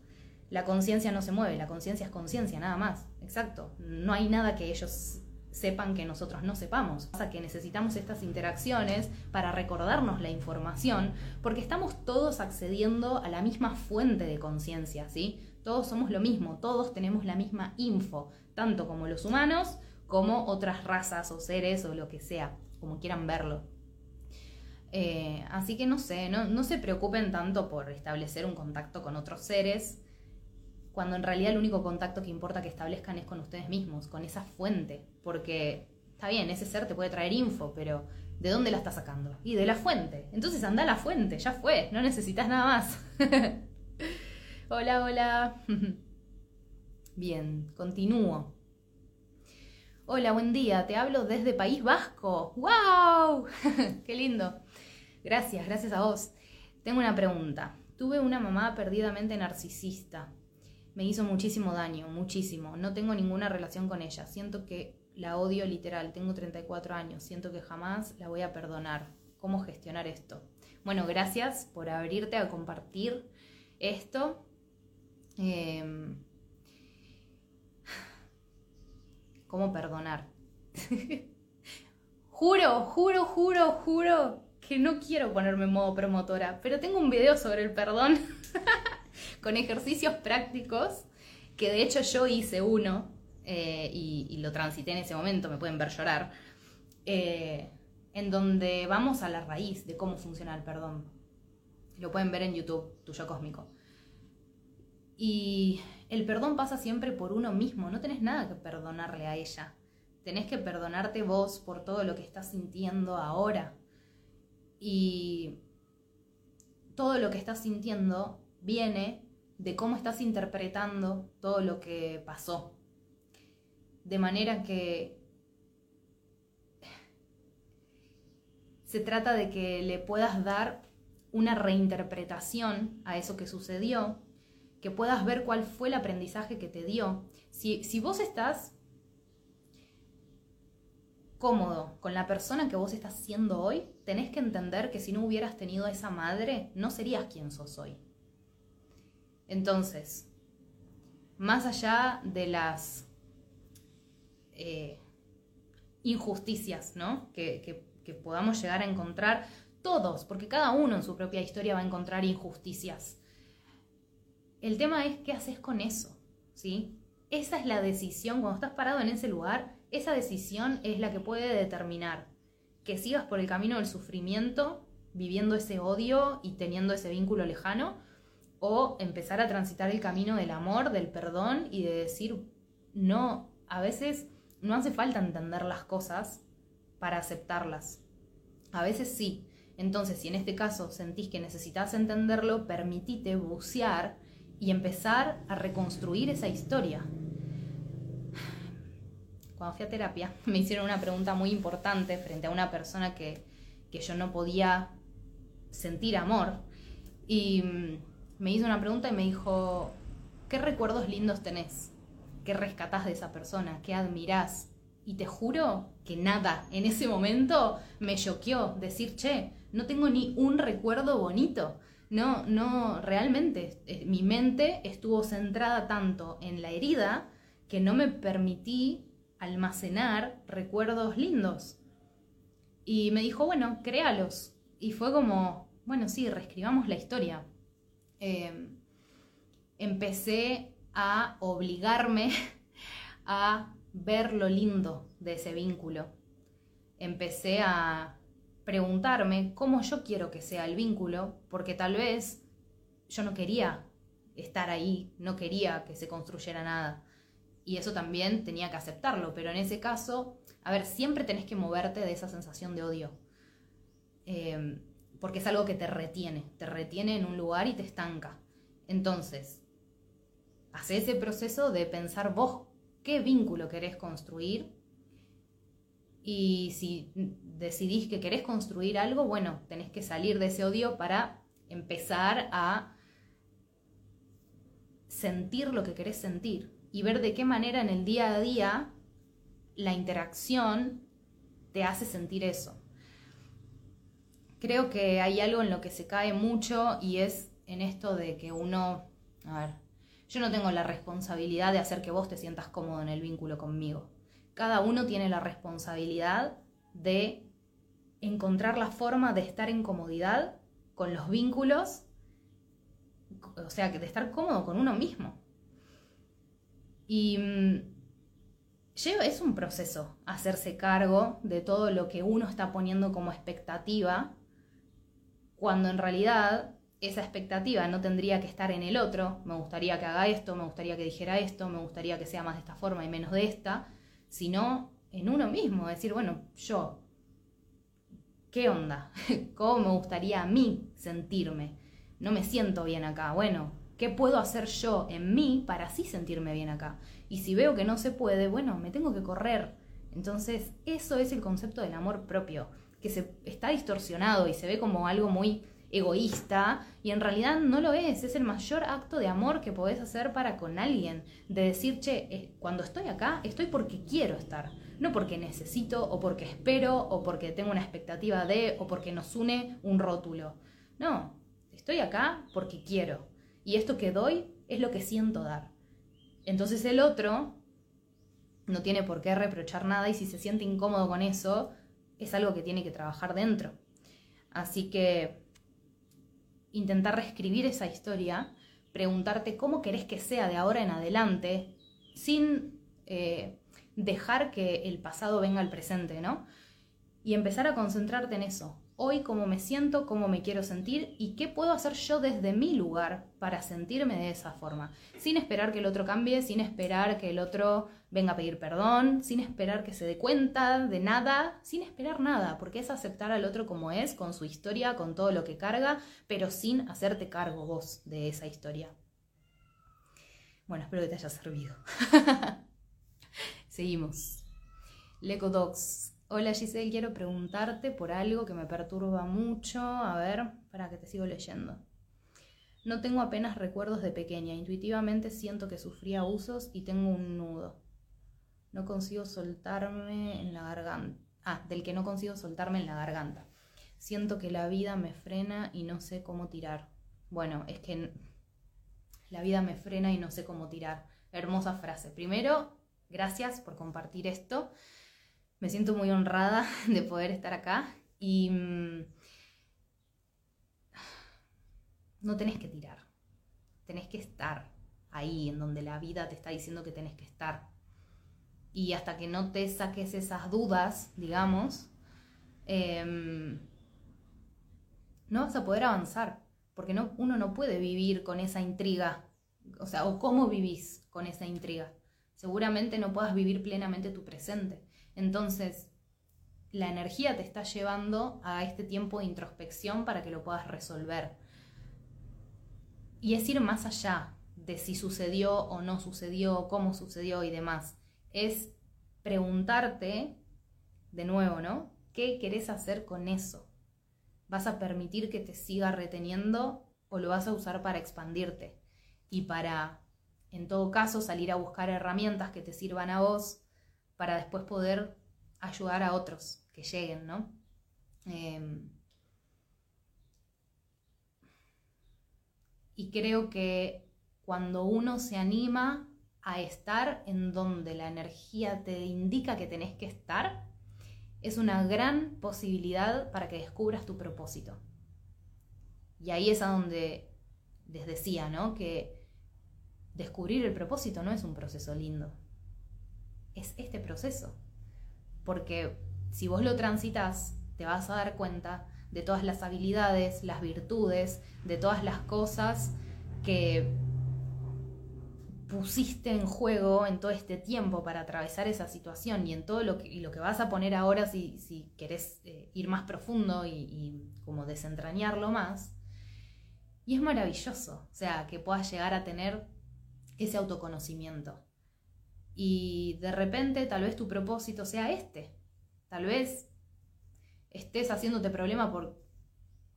Speaker 1: la conciencia no se mueve, la conciencia es conciencia, nada más. Exacto. No hay nada que ellos sepan que nosotros no sepamos. Pasa que necesitamos estas interacciones para recordarnos la información, porque estamos todos accediendo a la misma fuente de conciencia, ¿sí? Todos somos lo mismo, todos tenemos la misma info, tanto como los humanos, como otras razas o seres o lo que sea, como quieran verlo. Eh, así que no sé, no, no se preocupen tanto por establecer un contacto con otros seres, cuando en realidad el único contacto que importa que establezcan es con ustedes mismos, con esa fuente, porque está bien, ese ser te puede traer info, pero ¿de dónde la estás sacando? Y de la fuente. Entonces anda a la fuente, ya fue, no necesitas nada más. hola, hola. bien, continúo. Hola, buen día, te hablo desde País Vasco. ¡Wow! ¡Qué lindo! Gracias, gracias a vos. Tengo una pregunta. Tuve una mamá perdidamente narcisista me hizo muchísimo daño, muchísimo. No tengo ninguna relación con ella. Siento que la odio literal. Tengo 34 años. Siento que jamás la voy a perdonar. ¿Cómo gestionar esto? Bueno, gracias por abrirte a compartir esto. Em, ¿Cómo perdonar? juro, juro, juro, juro que no quiero ponerme en modo promotora, pero tengo un video sobre el perdón. con ejercicios prácticos, que de hecho yo hice uno eh, y, lo transité en ese momento, me pueden ver llorar, eh, en donde vamos a la raíz de cómo funciona el perdón. Lo pueden ver en YouTube, Tuyo Cósmico. Y el perdón pasa siempre por uno mismo, no tenés nada que perdonarle a ella. Tenés que perdonarte vos por todo lo que estás sintiendo ahora. Y todo lo que estás sintiendo viene de cómo estás interpretando todo lo que pasó. De manera que se trata de que le puedas dar una reinterpretación a eso que sucedió, que puedas ver cuál fue el aprendizaje que te dio. Si, si vos estás cómodo con la persona que vos estás siendo hoy, tenés que entender que si no hubieras tenido a esa madre, no serías quien sos hoy. Entonces, más allá de las eh, injusticias ¿no? que, podamos llegar a encontrar todos, porque cada uno en su propia historia va a encontrar injusticias. El tema es qué haces con eso, ¿sí? Esa es la decisión, cuando estás parado en ese lugar, esa decisión es la que puede determinar que sigas por el camino del sufrimiento, viviendo ese odio y teniendo ese vínculo lejano, o empezar a transitar el camino del amor, del perdón y de decir, no, a veces no hace falta entender las cosas para aceptarlas. A veces sí. Entonces, si en este caso sentís que necesitas entenderlo, permitite bucear y empezar a reconstruir esa historia. Cuando fui a terapia, me hicieron una pregunta muy importante frente a una persona que, que yo no podía sentir amor. Y mm, me hizo una pregunta y me dijo, ¿qué recuerdos lindos tenés? ¿Qué rescatás de esa persona? ¿Qué admirás? Y te juro que nada, en ese momento me choqueó decir, che, no tengo ni un recuerdo bonito. No, no, realmente eh, mi mente estuvo centrada tanto en la herida que no me permití almacenar recuerdos lindos. Y me dijo, bueno, créalos. Y fue como, bueno, sí, reescribamos la historia. Em, empecé a obligarme a ver lo lindo de ese vínculo. Empecé a preguntarme cómo yo quiero que sea el vínculo, porque tal vez yo no quería estar ahí, no quería que se construyera nada. Y eso también tenía que aceptarlo, pero en ese caso, a ver, siempre tenés que moverte de esa sensación de odio. Eh, porque es algo que te retiene, te retiene en un lugar y te estanca. Entonces, hace ese proceso de pensar vos qué vínculo querés construir y si decidís que querés construir algo, bueno, tenés que salir de ese odio para empezar a sentir lo que querés sentir y ver de qué manera en el día a día la interacción te hace sentir eso. Creo que hay algo en lo que se cae mucho y es en esto de que uno, a ver, yo no tengo la responsabilidad de hacer que vos te sientas cómodo en el vínculo conmigo. Cada uno tiene la responsabilidad de encontrar la forma de estar en comodidad con los vínculos, o sea, de estar cómodo con uno mismo. Y mm, es un proceso hacerse cargo de todo lo que uno está poniendo como expectativa, cuando en realidad esa expectativa no tendría que estar en el otro, me gustaría que haga esto, me gustaría que dijera esto, me gustaría que sea más de esta forma y menos de esta, sino en uno mismo, decir, bueno, yo, ¿qué onda? ¿Cómo me gustaría a mí sentirme? No me siento bien acá, bueno, ¿qué puedo hacer yo en mí para así sentirme bien acá? Y si veo que no se puede, bueno, me tengo que correr. Entonces, eso es el concepto del amor propio, que se está distorsionado y se ve como algo muy egoísta y en realidad no lo es, es el mayor acto de amor que podés hacer para con alguien, de decir, che, eh, cuando estoy acá, estoy porque quiero estar, no porque necesito o porque espero o porque tengo una expectativa de o porque nos une un rótulo. No, estoy acá porque quiero y esto que doy es lo que siento dar. Entonces el otro no tiene por qué reprochar nada y si se siente incómodo con eso, es algo que tiene que trabajar dentro. Así que intentar reescribir esa historia, preguntarte cómo querés que sea de ahora en adelante, sin eh, dejar que el pasado venga al presente, ¿no? Y empezar a concentrarte en eso, hoy cómo me siento, cómo me quiero sentir y qué puedo hacer yo desde mi lugar para sentirme de esa forma, sin esperar que el otro cambie, sin esperar que el otro venga a pedir perdón, sin esperar que se dé cuenta de nada, sin esperar nada, porque es aceptar al otro como es, con su historia, con todo lo que carga, pero sin hacerte cargo vos de esa historia. Bueno, espero que te haya servido. Seguimos. Leco Dogs Hola Giselle, quiero preguntarte por algo que me perturba mucho. A ver, para que te sigo leyendo. No tengo apenas recuerdos de pequeña. Intuitivamente siento que sufrí abusos y tengo un nudo. No consigo soltarme en la garganta. Ah, del que no consigo soltarme en la garganta. Siento que la vida me frena y no sé cómo tirar. Bueno, es que la vida me frena y no sé cómo tirar. Hermosa frase. Primero, gracias por compartir esto me siento muy honrada de poder estar acá y mm, no tenés que tirar, tenés que estar ahí en donde la vida te está diciendo que tenés que estar. Y hasta que no te saques esas dudas, digamos, em, no vas a poder avanzar, porque no, uno no puede vivir con esa intriga, o sea, o cómo vivís con esa intriga. Seguramente no puedas vivir plenamente tu presente. Entonces, la energía te está llevando a este tiempo de introspección para que lo puedas resolver. Y es ir más allá de si sucedió o no sucedió, cómo sucedió y demás. Es preguntarte, de nuevo, ¿no? ¿Qué querés hacer con eso? ¿Vas a permitir que te siga reteniendo o lo vas a usar para expandirte? Y para, en todo caso, salir a buscar herramientas que te sirvan a vos para después poder ayudar a otros que lleguen, ¿no? Em, y creo que cuando uno se anima a estar en donde la energía te indica que tenés que estar, es una gran posibilidad para que descubras tu propósito. Y ahí es a donde les decía, ¿no? Que descubrir el propósito no es un proceso lindo. Es este proceso. Porque si vos lo transitas, te vas a dar cuenta de todas las habilidades, las virtudes, de todas las cosas que pusiste en juego en todo este tiempo para atravesar esa situación y en todo lo que, lo que vas a poner ahora si, si querés eh, ir más profundo y, y, como desentrañarlo más. Y es maravilloso, o sea, que puedas llegar a tener ese autoconocimiento. Y de repente tal vez tu propósito sea este. Tal vez estés haciéndote problema por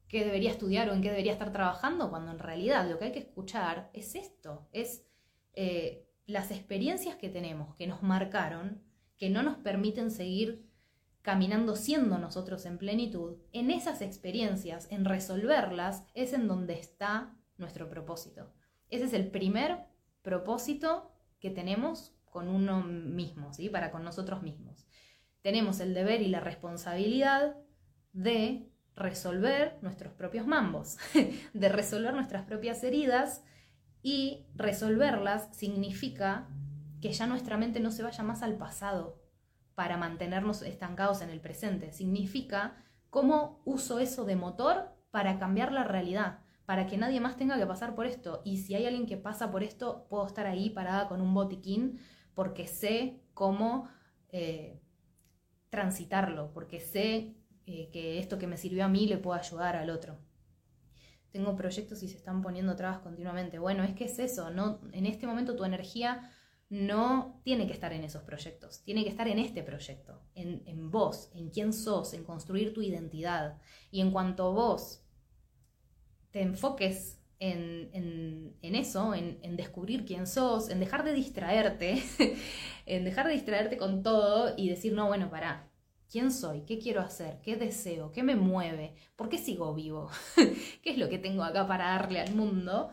Speaker 1: qué debería estudiar o en qué debería estar trabajando, cuando en realidad lo que hay que escuchar es esto, es eh, las experiencias que tenemos, que nos marcaron, que no nos permiten seguir caminando siendo nosotros en plenitud, en esas experiencias, en resolverlas, es en donde está nuestro propósito. Ese es el primer propósito que tenemos con uno mismo, ¿sí? para con nosotros mismos. Tenemos el deber y la responsabilidad de resolver nuestros propios mambos, de resolver nuestras propias heridas y resolverlas significa que ya nuestra mente no se vaya más al pasado para mantenernos estancados en el presente. Significa cómo uso eso de motor para cambiar la realidad, para que nadie más tenga que pasar por esto. Y si hay alguien que pasa por esto, puedo estar ahí parada con un botiquín porque sé cómo eh, transitarlo, porque sé eh, que esto que me sirvió a mí le puede ayudar al otro tengo proyectos y se están poniendo trabas continuamente. Bueno, es que es eso, no, en este momento tu energía no tiene que estar en esos proyectos, tiene que estar en este proyecto, en, vos, en quién sos, en construir tu identidad. Y en cuanto vos te enfoques en, eso, en, en, descubrir quién sos, en dejar de distraerte, en dejar de distraerte con todo y decir, no, bueno, pará, ¿Quién soy? ¿Qué quiero hacer? ¿Qué deseo? ¿Qué me mueve? ¿Por qué sigo vivo? ¿Qué es lo que tengo acá para darle al mundo?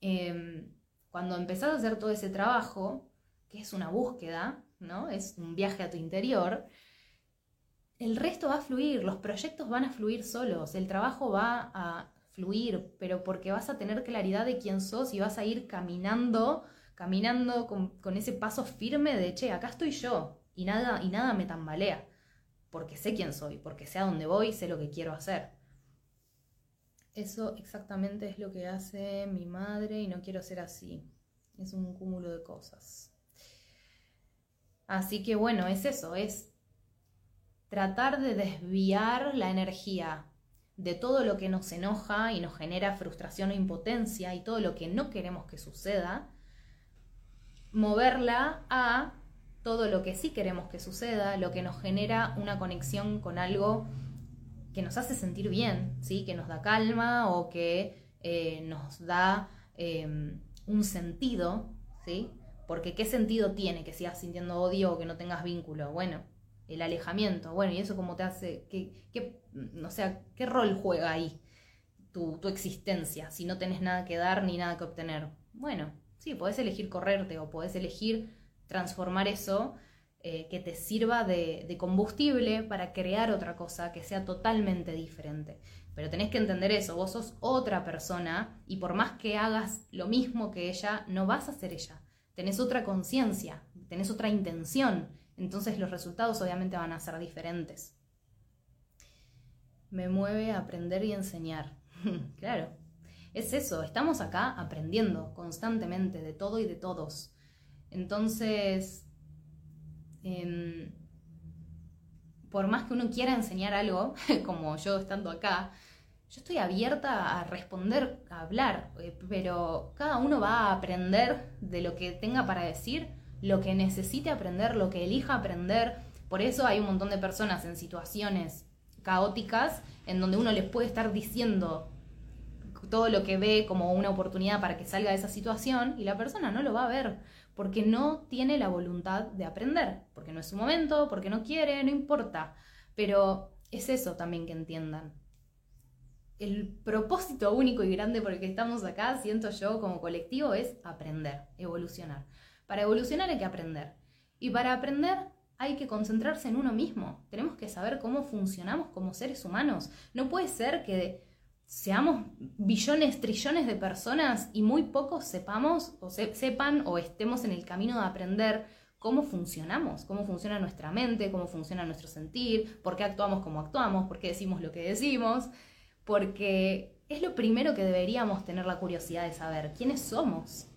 Speaker 1: Em, cuando empezás a hacer todo ese trabajo, que es una búsqueda, ¿no? Es un viaje a tu interior, el resto va a fluir, los proyectos van a fluir solos, el trabajo va a fluir, pero porque vas a tener claridad de quién sos y vas a ir caminando, caminando con, con ese paso firme de, che, acá estoy yo, y nada, y nada me tambalea porque sé quién soy, porque sé a dónde voy, sé lo que quiero hacer. Eso exactamente es lo que hace mi madre y no quiero ser así. Es un cúmulo de cosas. Así que bueno, es eso, es tratar de desviar la energía de todo lo que nos enoja y nos genera frustración o impotencia y todo lo que no queremos que suceda, moverla a todo lo que sí queremos que suceda, lo que nos genera una conexión con algo que nos hace sentir bien, ¿sí? que nos da calma o que eh, nos da em, un sentido, ¿sí? porque ¿qué sentido tiene que sigas sintiendo odio o que no tengas vínculo? Bueno, el alejamiento, bueno, y eso cómo te hace, ¿qué, qué, o ¿qué rol juega ahí tu, tu existencia si no tenés nada que dar ni nada que obtener? Bueno, sí, podés elegir correrte o podés elegir transformar eso, eh, que te sirva de, combustible para crear otra cosa que sea totalmente diferente. Pero tenés que entender eso, vos sos otra persona y por más que hagas lo mismo que ella, no vas a ser ella. Tenés otra conciencia, tenés otra intención, entonces los resultados obviamente van a ser diferentes. Me mueve aprender y enseñar. claro, es eso, estamos acá aprendiendo constantemente de todo y de todos. Entonces, em, por más que uno quiera enseñar algo, como yo estando acá, yo estoy abierta a responder, a hablar, eh, pero cada uno va a aprender de lo que tenga para decir, lo que necesite aprender, lo que elija aprender. Por eso hay un montón de personas en situaciones caóticas en donde uno les puede estar diciendo todo lo que ve como una oportunidad para que salga de esa situación y la persona no lo va a ver porque no tiene la voluntad de aprender, porque no es su momento, porque no quiere, no importa. Pero es eso también que entiendan. El propósito único y grande por el que estamos acá, siento yo como colectivo, es aprender, evolucionar. Para evolucionar hay que aprender. Y para aprender hay que concentrarse en uno mismo. Tenemos que saber cómo funcionamos como seres humanos. No puede ser que seamos billones, trillones de personas y muy pocos sepamos o sepan o estemos en el camino de aprender cómo funcionamos, cómo funciona nuestra mente, cómo funciona nuestro sentir, por qué actuamos como actuamos, por qué decimos lo que decimos, porque es lo primero que deberíamos tener la curiosidad de saber, quiénes somos.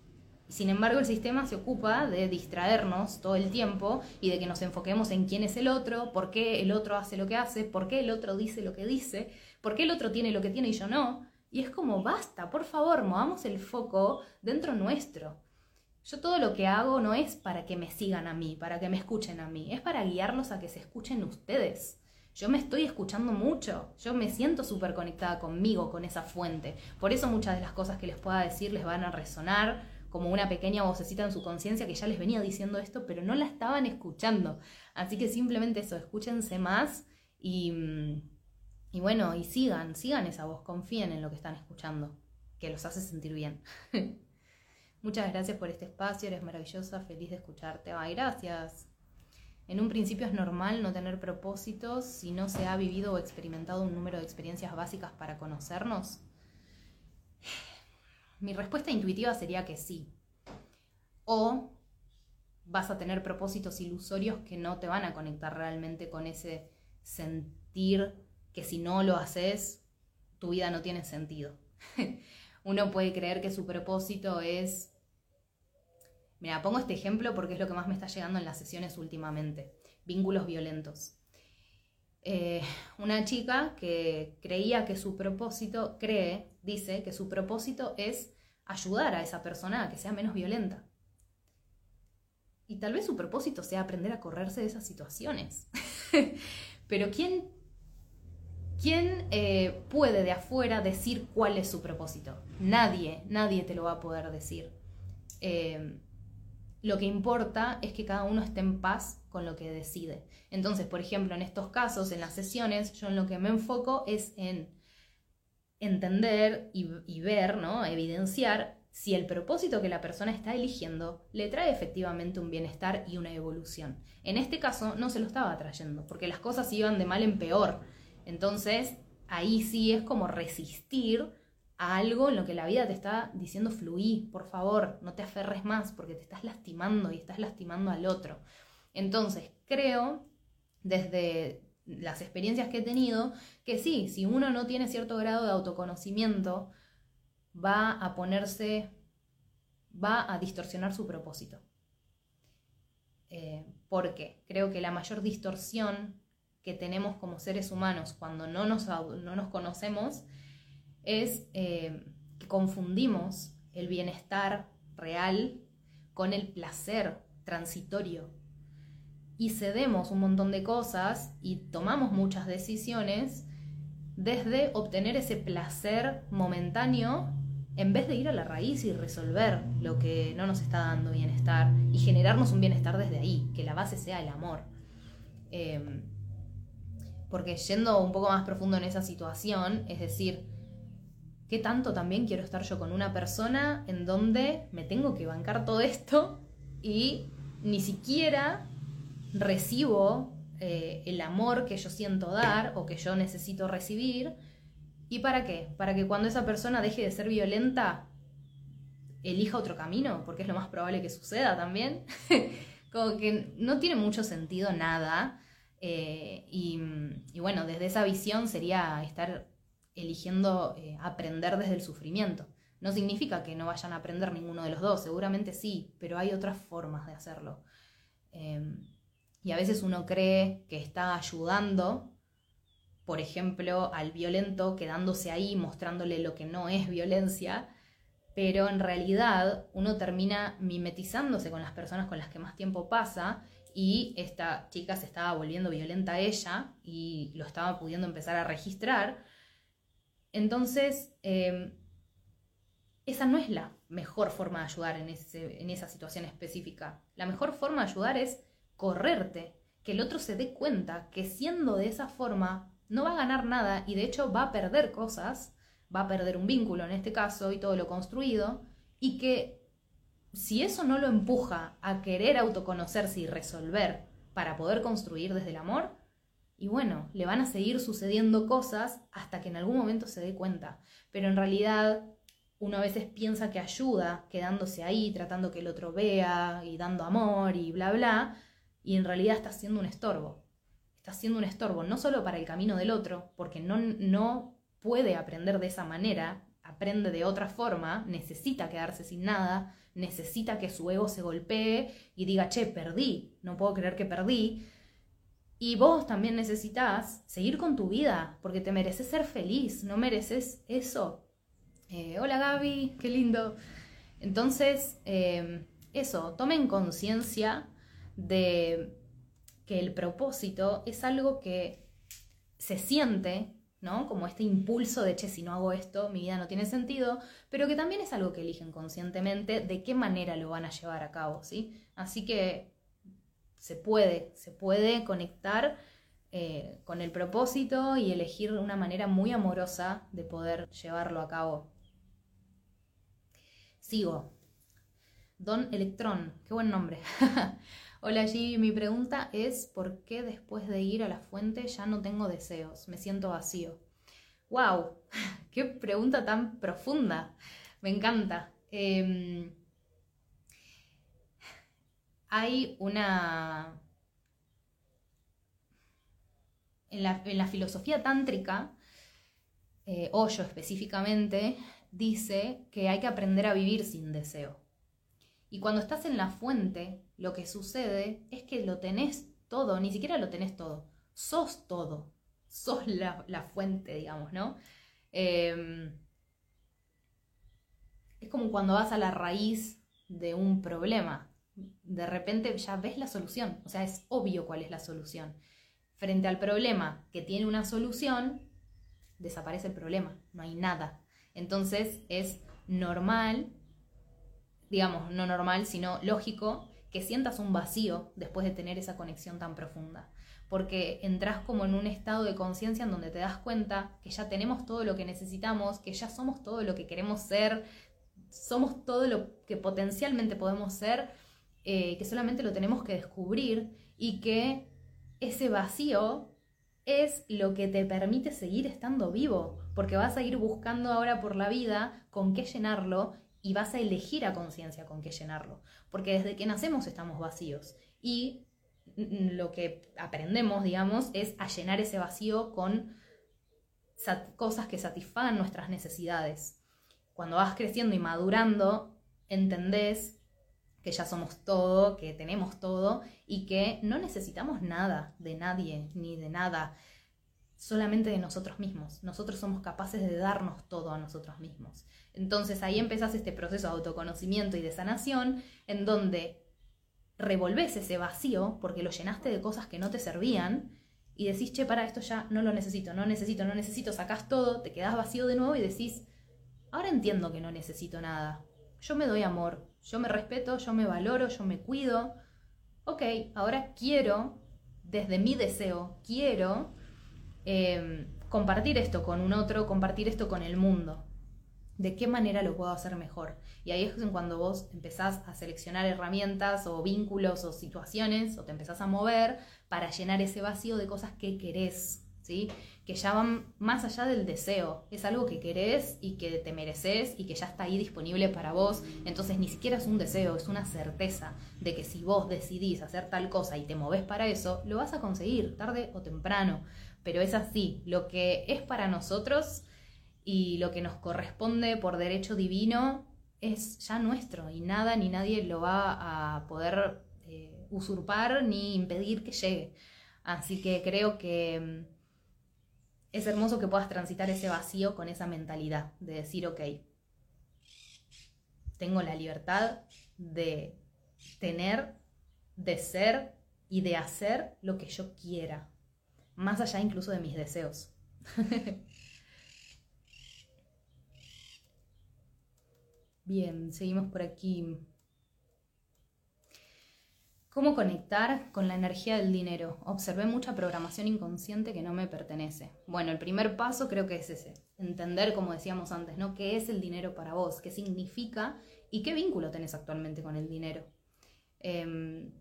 Speaker 1: Sin embargo, el sistema se ocupa de distraernos todo el tiempo y de que nos enfoquemos en quién es el otro, por qué el otro hace lo que hace, por qué el otro dice lo que dice, por qué el otro tiene lo que tiene y yo no. Y es como, basta, por favor, movamos el foco dentro nuestro. Yo todo lo que hago no es para que me sigan a mí, para que me escuchen a mí, es para guiarlos a que se escuchen ustedes. Yo me estoy escuchando mucho, yo me siento súper conectada conmigo, con esa fuente. Por eso muchas de las cosas que les pueda decir les van a resonar como una pequeña vocecita en su conciencia que ya les venía diciendo esto, pero no la estaban escuchando. Así que simplemente eso, escúchense más y, mm, y bueno, y sigan, sigan esa voz, confíen en lo que están escuchando, que los hace sentir bien. Muchas gracias por este espacio, eres maravillosa, feliz de escucharte. Ay, gracias. En un principio es normal no tener propósitos si no se ha vivido o experimentado un número de experiencias básicas para conocernos. Mi respuesta intuitiva sería que sí. O vas a tener propósitos ilusorios que no te van a conectar realmente con ese sentir que si no lo haces, tu vida no tiene sentido. Uno puede creer que su propósito es... Mira, pongo este ejemplo porque es lo que más me está llegando en las sesiones últimamente. Vínculos violentos. Eh, una chica que creía que su propósito, cree, dice que su propósito es ayudar a esa persona a que sea menos violenta. Y tal vez su propósito sea aprender a correrse de esas situaciones. Pero ¿quién, quién eh, puede de afuera decir cuál es su propósito? Nadie, nadie te lo va a poder decir. Eh, lo que importa es que cada uno esté en paz con lo que decide. Entonces, por ejemplo, en estos casos, en las sesiones, yo en lo que me enfoco es en entender y, ver, ¿no? evidenciar si el propósito que la persona está eligiendo le trae efectivamente un bienestar y una evolución. En este caso no se lo estaba trayendo, porque las cosas iban de mal en peor. Entonces, ahí sí es como resistir a algo en lo que la vida te está diciendo fluí, por favor, no te aferres más porque te estás lastimando y estás lastimando al otro. Entonces, creo, desde las experiencias que he tenido, que sí, si uno no tiene cierto grado de autoconocimiento, va a ponerse, va a distorsionar su propósito. Eh, porque creo que la mayor distorsión que tenemos como seres humanos cuando no nos, no nos conocemos es eh, que confundimos el bienestar real con el placer transitorio y cedemos un montón de cosas y tomamos muchas decisiones desde obtener ese placer momentáneo en vez de ir a la raíz y resolver lo que no nos está dando bienestar y generarnos un bienestar desde ahí, que la base sea el amor. Em, porque yendo un poco más profundo en esa situación, es decir, ¿qué tanto también quiero estar yo con una persona en donde me tengo que bancar todo esto y ni siquiera recibo eh, el amor que yo siento dar o que yo necesito recibir. ¿Y para qué? Para que cuando esa persona deje de ser violenta, elija otro camino, porque es lo más probable que suceda también. Como que no tiene mucho sentido nada. Eh, y, bueno, desde esa visión sería estar eligiendo eh, aprender desde el sufrimiento. No significa que no vayan a aprender ninguno de los dos, seguramente sí, pero hay otras formas de hacerlo. Em, y a veces uno cree que está ayudando, por ejemplo, al violento quedándose ahí, mostrándole lo que no es violencia, pero en realidad uno termina mimetizándose con las personas con las que más tiempo pasa y esta chica se estaba volviendo violenta a ella y lo estaba pudiendo empezar a registrar. Entonces, em, esa no es la mejor forma de ayudar en, en esa situación específica. La mejor forma de ayudar es correrte, que el otro se dé cuenta que siendo de esa forma no va a ganar nada y de hecho va a perder cosas, va a perder un vínculo en este caso y todo lo construido, y que si eso no lo empuja a querer autoconocerse y resolver para poder construir desde el amor, y bueno, le van a seguir sucediendo cosas hasta que en algún momento se dé cuenta. Pero en realidad uno a veces piensa que ayuda quedándose ahí, tratando que el otro vea y dando amor y bla, bla, y en realidad está siendo un estorbo. Está siendo un estorbo no solo para el camino del otro, porque no, no puede aprender de esa manera, aprende de otra forma, necesita quedarse sin nada, necesita que su ego se golpee y diga, che, perdí, no puedo creer que perdí. Y vos también necesitas seguir con tu vida, porque te mereces ser feliz, no mereces eso. Eh, hola Gaby, qué lindo. Entonces, eh, eso, tomen conciencia de que el propósito es algo que se siente, ¿no? Como este impulso de, che, si no hago esto, mi vida no tiene sentido, pero que también es algo que eligen conscientemente de qué manera lo van a llevar a cabo, ¿sí? Así que se puede, se puede conectar eh, con el propósito y elegir una manera muy amorosa de poder llevarlo a cabo. Sigo. Don Electrón, qué buen nombre. Hola G, mi pregunta es ¿por qué después de ir a la fuente ya no tengo deseos? Me siento vacío. ¡Wow! ¡Qué pregunta tan profunda! Me encanta. Em, hay una... En la, filosofía tántrica, eh, Hoyo específicamente, dice que hay que aprender a vivir sin deseo. Y cuando estás en la fuente, lo que sucede es que lo tenés todo, ni siquiera lo tenés todo, sos todo, sos la, fuente, digamos, ¿no? Em, es como cuando vas a la raíz de un problema, de repente ya ves la solución, o sea, es obvio cuál es la solución. Frente al problema que tiene una solución, desaparece el problema, no hay nada. Entonces es normal, digamos, no normal, sino lógico, que sientas un vacío después de tener esa conexión tan profunda. Porque entras como en un estado de conciencia en donde te das cuenta que ya tenemos todo lo que necesitamos, que ya somos todo lo que queremos ser, somos todo lo que potencialmente podemos ser, eh, que solamente lo tenemos que descubrir y que ese vacío es lo que te permite seguir estando vivo, porque vas a ir buscando ahora por la vida con qué llenarlo y vas a elegir a conciencia con qué llenarlo, porque desde que nacemos estamos vacíos y lo que aprendemos, digamos, es a llenar ese vacío con cosas que satisfagan nuestras necesidades. Cuando vas creciendo y madurando, entendés que ya somos todo, que tenemos todo y que no necesitamos nada de nadie ni de nada, solamente de nosotros mismos. Nosotros somos capaces de darnos todo a nosotros mismos. Entonces ahí empezás este proceso de autoconocimiento y de sanación en donde revolves ese vacío porque lo llenaste de cosas que no te servían y decís, che, para esto ya no lo necesito, no necesito, no necesito, sacás todo, te quedás vacío de nuevo y decís, ahora entiendo que no necesito nada. Yo me doy amor, yo me respeto, yo me valoro, yo me cuido. Ok, ahora quiero, desde mi deseo, quiero em, compartir esto con un otro, compartir esto con el mundo. ¿De qué manera lo puedo hacer mejor? Y ahí es cuando vos empezás a seleccionar herramientas o vínculos o situaciones o te empezás a mover para llenar ese vacío de cosas que querés, ¿sí? que ya van más allá del deseo. Es algo que querés y que te mereces y que ya está ahí disponible para vos. Entonces ni siquiera es un deseo, es una certeza de que si vos decidís hacer tal cosa y te moves para eso, lo vas a conseguir tarde o temprano. Pero es así, lo que es para nosotros y lo que nos corresponde por derecho divino es ya nuestro y nada ni nadie lo va a poder eh, usurpar ni impedir que llegue. Así que creo que mm, es hermoso que puedas transitar ese vacío con esa mentalidad de decir, ok, tengo la libertad de tener, de ser y de hacer lo que yo quiera, más allá incluso de mis deseos. Bien, seguimos por aquí. ¿Cómo conectar con la energía del dinero? Observé mucha programación inconsciente que no me pertenece. Bueno, el primer paso creo que es ese, entender, como decíamos antes, ¿no? ¿Qué es el dinero para vos? ¿Qué significa? ¿Y qué vínculo tenés actualmente con el dinero? Em,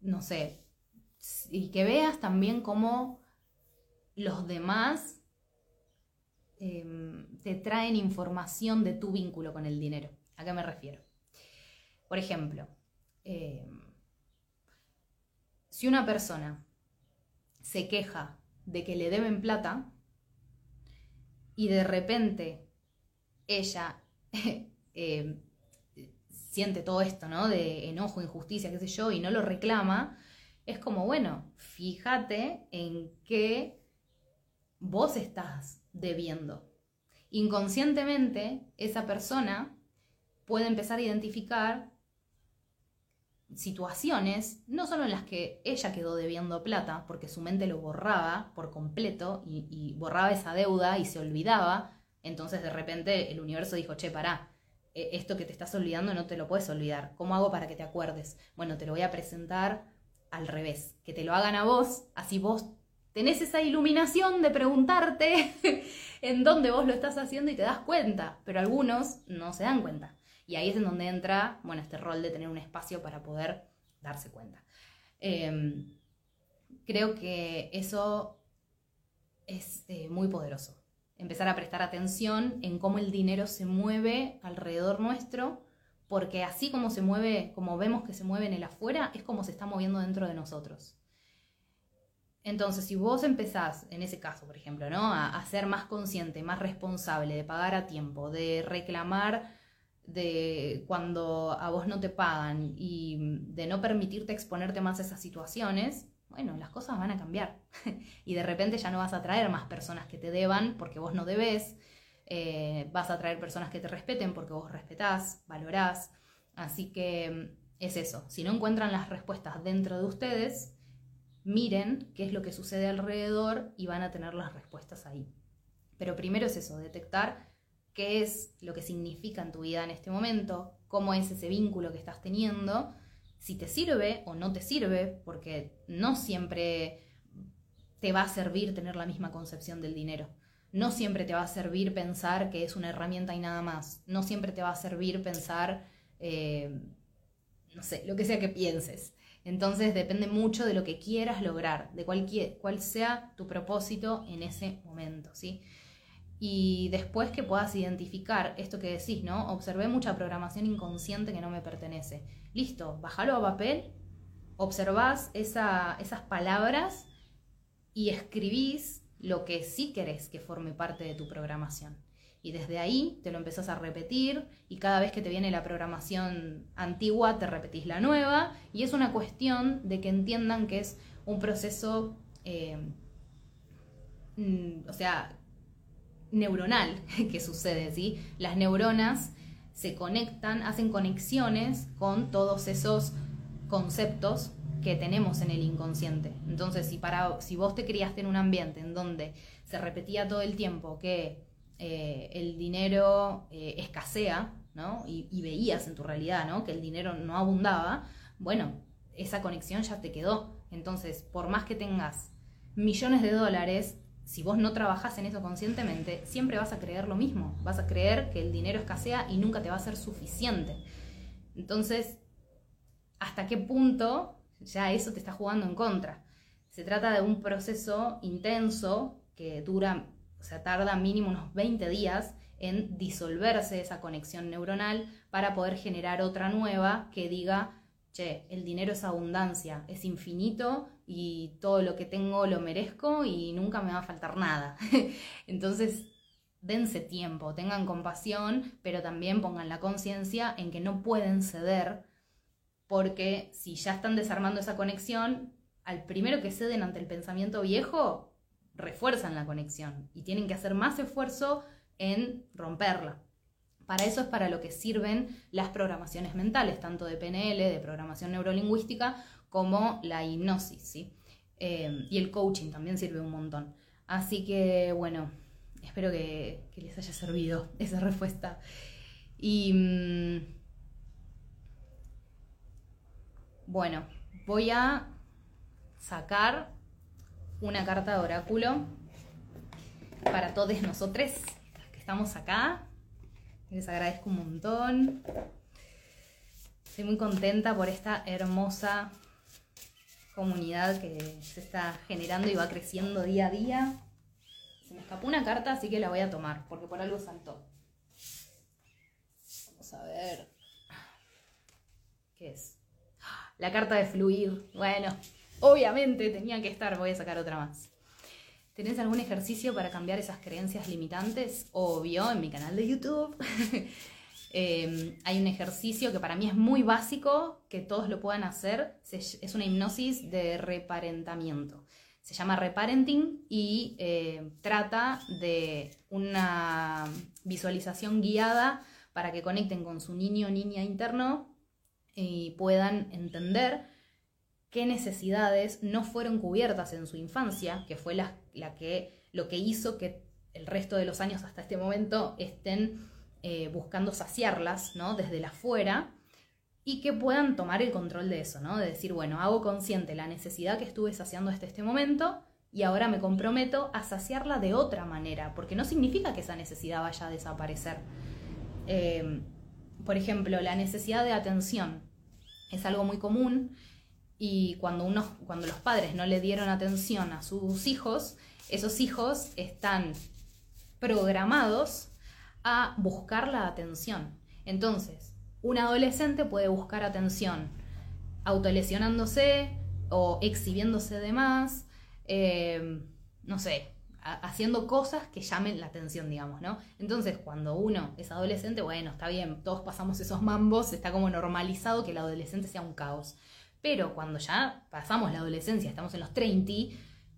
Speaker 1: no sé, y que veas también cómo los demás em, te traen información de tu vínculo con el dinero. ¿A qué me refiero? Por ejemplo, em, si una persona se queja de que le deben plata y de repente ella em, siente todo esto, ¿no? De enojo, injusticia, qué sé yo, y no lo reclama, es como, bueno, fíjate en qué vos estás debiendo. Inconscientemente, esa persona puede empezar a identificar situaciones, no solo en las que ella quedó debiendo plata, porque su mente lo borraba por completo y, borraba esa deuda y se olvidaba, entonces de repente el universo dijo, che, pará, e, esto que te estás olvidando no te lo puedes olvidar. ¿Cómo hago para que te acuerdes? Bueno, te lo voy a presentar al revés, que te lo hagan a vos, así vos tenés esa iluminación de preguntarte en dónde vos lo estás haciendo y te das cuenta, pero algunos no se dan cuenta. Y ahí es en donde entra, bueno, este rol de tener un espacio para poder darse cuenta. Em, creo que eso es eh, muy poderoso empezar a prestar atención en cómo el dinero se mueve alrededor nuestro, porque así como se mueve, como vemos que se mueve en el afuera, es como se está moviendo dentro de nosotros. Entonces, si vos empezás, en ese caso, por ejemplo, ¿no? a, ser más consciente, más responsable, de pagar a tiempo, de reclamar de cuando a vos no te pagan y de no permitirte exponerte más a esas situaciones, bueno, las cosas van a cambiar. y de repente ya no vas a traer más personas que te deban porque vos no debes, eh, vas a traer personas que te respeten porque vos respetás, valorás. Así que mm, es eso, si no encuentran las respuestas dentro de ustedes, miren qué es lo que sucede alrededor y van a tener las respuestas ahí. Pero primero es eso, detectar qué es lo que significa en tu vida en este momento, cómo es ese vínculo que estás teniendo si te sirve o no te sirve, porque no siempre te va a servir tener la misma concepción del dinero. No siempre te va a servir pensar que es una herramienta y nada más. No siempre te va a servir pensar, eh, no sé, lo que sea que pienses. Entonces depende mucho de lo que quieras lograr, de cualquier, cuál sea tu propósito en ese momento, ¿sí? Y después que puedas identificar esto que decís, ¿no? Observé mucha programación inconsciente que no me pertenece. Listo, bájalo a papel, observás esas palabras y escribís lo que sí querés que forme parte de tu programación. Y desde ahí te lo empezás a repetir y cada vez que te viene la programación antigua te repetís la nueva y es una cuestión de que entiendan que es un proceso, eh, mm, o sea, neuronal que sucede, ¿sí? Las neuronas se conectan, hacen conexiones con todos esos conceptos que tenemos en el inconsciente. Entonces, si, para, si vos te criaste en un ambiente en donde se repetía todo el tiempo que eh, el dinero eh, escasea, ¿no? Y, veías en tu realidad, ¿no? Que el dinero no abundaba, bueno, esa conexión ya te quedó. Entonces, por más que tengas millones de dólares, si vos no trabajas en eso conscientemente, siempre vas a creer lo mismo. Vas a creer que el dinero escasea y nunca te va a ser suficiente. Entonces, ¿hasta qué punto ya eso te está jugando en contra? Se trata de un proceso intenso que dura, o sea, tarda mínimo unos 20 días en disolverse esa conexión neuronal para poder generar otra nueva que diga, che, el dinero es abundancia, es infinito y todo lo que tengo lo merezco y nunca me va a faltar nada. Entonces, dense tiempo, tengan compasión, pero también pongan la conciencia en que no pueden ceder, porque si ya están desarmando esa conexión, al primero que ceden ante el pensamiento viejo, refuerzan la conexión y tienen que hacer más esfuerzo en romperla. Para eso es para lo que sirven las programaciones mentales, tanto de PNL, de programación neurolingüística, como la hipnosis, ¿sí? Eh, y el coaching también sirve un montón. Así que, bueno, espero que, les haya servido esa respuesta. Y mm, Bueno, voy a sacar una carta de oráculo para todos nosotros que estamos acá. Les agradezco un montón. Estoy muy contenta por esta hermosa comunidad que se está generando y va creciendo día a día. Se me escapó una carta, así que la voy a tomar, porque por algo saltó. Vamos a ver. ¿Qué es? La carta de fluir. Bueno, obviamente tenía que estar, voy a sacar otra más. ¿Tenés algún ejercicio para cambiar esas creencias limitantes? Obvio, en mi canal de YouTube. Eh, hay un ejercicio que para mí es muy básico, que todos lo puedan hacer. es una hipnosis de reparentamiento. Se llama reparenting y eh, trata de una visualización guiada para que conecten con su niño o niña interno y puedan entender qué necesidades no fueron cubiertas en su infancia, que fue la, que, lo que hizo que el resto de los años hasta este momento estén eh, buscando saciarlas, ¿no? Desde la afuera y que puedan tomar el control de eso, ¿no? De decir, bueno, hago consciente la necesidad que estuve saciando hasta este momento y ahora me comprometo a saciarla de otra manera, porque no significa que esa necesidad vaya a desaparecer. Eh, por ejemplo, la necesidad de atención es algo muy común y cuando, uno, cuando los padres no le dieron atención a sus hijos, esos hijos están programados a buscar la atención. Entonces, un adolescente puede buscar atención autolesionándose o exhibiéndose de más, eh, no sé, haciendo cosas que llamen la atención, digamos, ¿no? Entonces, cuando uno es adolescente, bueno, está bien, todos pasamos esos mambos, está como normalizado que el adolescente sea un caos. Pero cuando ya pasamos la adolescencia, estamos en los 30,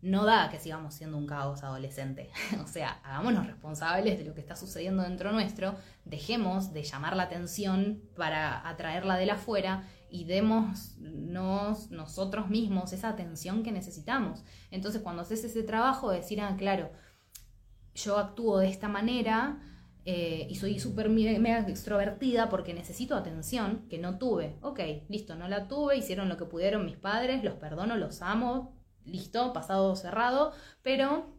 Speaker 1: no da que sigamos siendo un caos adolescente. o sea, hagámonos responsables de lo que está sucediendo dentro nuestro, dejemos de llamar la atención para atraerla de la afuera y demos nosotros mismos esa atención que necesitamos. Entonces, cuando haces ese trabajo, decir, ah, claro, yo actúo de esta manera eh, y soy súper mega extrovertida porque necesito atención que no tuve. Ok, listo, no la tuve, hicieron lo que pudieron mis padres, los perdono, los amo, listo, pasado cerrado, pero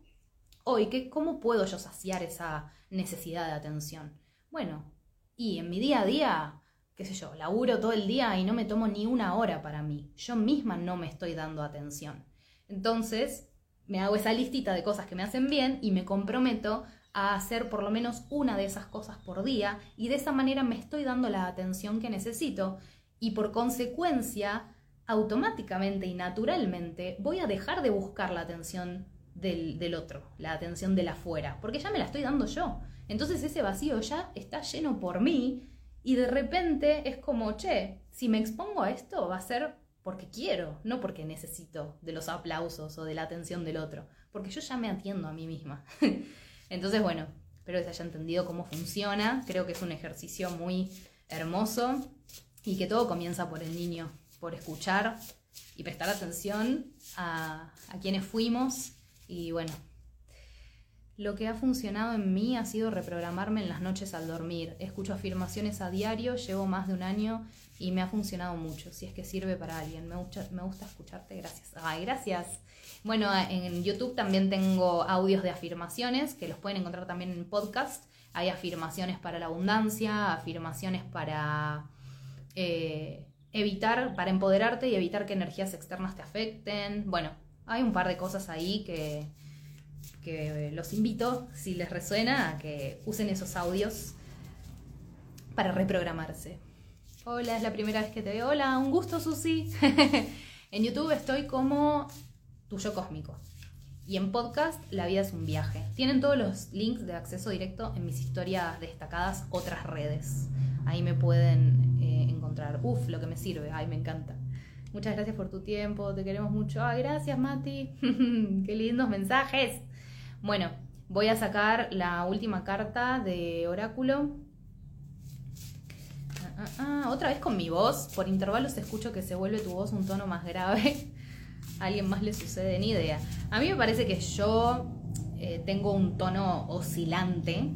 Speaker 1: hoy, ¿qué, ¿cómo puedo yo saciar esa necesidad de atención? Bueno, y en mi día a día, qué sé yo, laburo todo el día y no me tomo ni una hora para mí. Yo misma no me estoy dando atención. Entonces, me hago esa listita de cosas que me hacen bien y me comprometo a hacer por lo menos una de esas cosas por día y de esa manera me estoy dando la atención que necesito y por consecuencia automáticamente y naturalmente voy a dejar de buscar la atención del, otro, la atención del afuera, porque ya me la estoy dando yo. Entonces ese vacío ya está lleno por mí y de repente es como, che, si me expongo a esto va a ser porque quiero, no porque necesito de los aplausos o de la atención del otro, porque yo ya me atiendo a mí misma. Entonces, bueno, espero que se haya entendido cómo funciona, creo que es un ejercicio muy hermoso y que todo comienza por el niño, por escuchar y prestar atención a, quienes fuimos. Y bueno, lo que ha funcionado en mí ha sido reprogramarme en las noches al dormir. Escucho afirmaciones a diario, llevo más de un año y me ha funcionado mucho. Si es que sirve para alguien, me gusta, escucharte, gracias. Ay, gracias. Bueno, en YouTube también tengo audios de afirmaciones que los pueden encontrar también en podcast. Hay afirmaciones para la abundancia, afirmaciones para eh, evitar, para empoderarte y evitar que energías externas te afecten. Bueno, hay un par de cosas ahí que, que los invito, si les resuena, a que usen esos audios para reprogramarse. Hola, es la primera vez que te veo. Hola, un gusto, Susi. en YouTube estoy como Tuyo Cósmico. Y en podcast, La vida es un viaje. Tienen todos los links de acceso directo en mis historias destacadas, otras redes. Ahí me pueden eh, encontrar. Uf, lo que me sirve. Ay, me encanta. Muchas gracias por tu tiempo, te queremos mucho. Ay, gracias, Mati. Qué lindos mensajes. Bueno, voy a sacar la última carta de oráculo. Ah, ah, ah, otra vez con mi voz. Por intervalos escucho que se vuelve tu voz un tono más grave. A alguien más le sucede, ni idea. A mí me parece que yo eh, tengo un tono oscilante.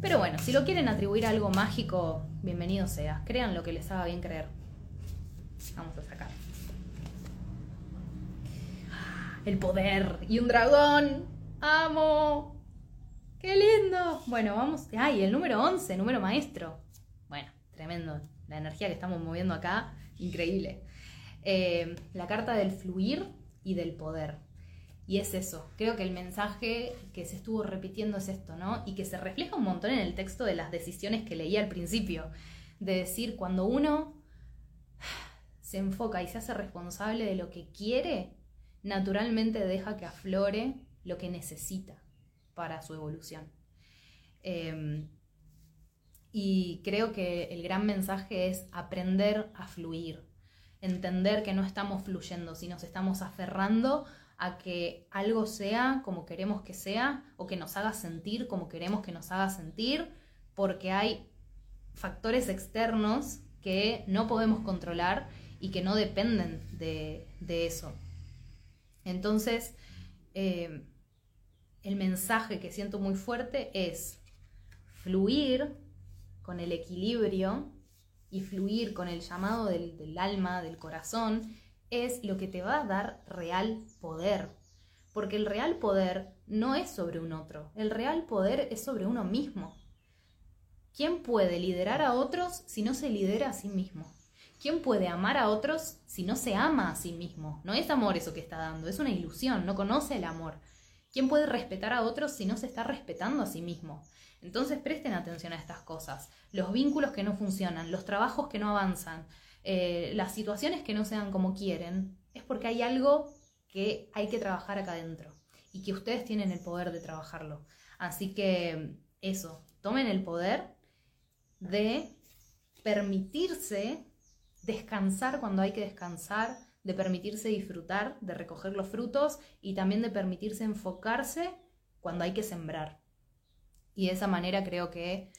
Speaker 1: Pero bueno, si lo quieren atribuir a algo mágico, bienvenido sea. Crean lo que les haga bien creer. Vamos a sacar. el poder y un dragón. ¡Amo! ¡Qué lindo! Bueno, vamos. ¡Ay, el número 11, número maestro! Bueno, tremendo. La energía que estamos moviendo acá, increíble. Eh, la carta del fluir y del poder. Y es eso, creo que el mensaje que se estuvo repitiendo es esto, ¿no? Y que se refleja un montón en el texto de las decisiones que leí al principio, de decir, cuando uno se enfoca y se hace responsable de lo que quiere, naturalmente deja que aflore lo que necesita para su evolución. Em, y creo que el gran mensaje es aprender a fluir, entender que no estamos fluyendo, sino nos estamos aferrando a que algo sea como queremos que sea o que nos haga sentir como queremos que nos haga sentir, porque hay factores externos que no podemos controlar y que no dependen de, eso. Entonces, eh, el mensaje que siento muy fuerte es fluir con el equilibrio y fluir con el llamado del, alma, del corazón, es lo que te va a dar real poder. Porque el real poder no es sobre un otro, el real poder es sobre uno mismo. ¿Quién puede liderar a otros si no se lidera a sí mismo? ¿Quién puede amar a otros si no se ama a sí mismo? No es amor eso que está dando, es una ilusión, no conoce el amor. ¿Quién puede respetar a otros si no se está respetando a sí mismo? Entonces presten atención a estas cosas. Los vínculos que no funcionan, los trabajos que no avanzan, eh, las situaciones que no se dan como quieren, es porque hay algo que hay que trabajar acá adentro y que ustedes tienen el poder de trabajarlo. Así que eso, tomen el poder de permitirse descansar cuando hay que descansar, de permitirse disfrutar, de recoger los frutos y también de permitirse enfocarse cuando hay que sembrar. Y de esa manera creo que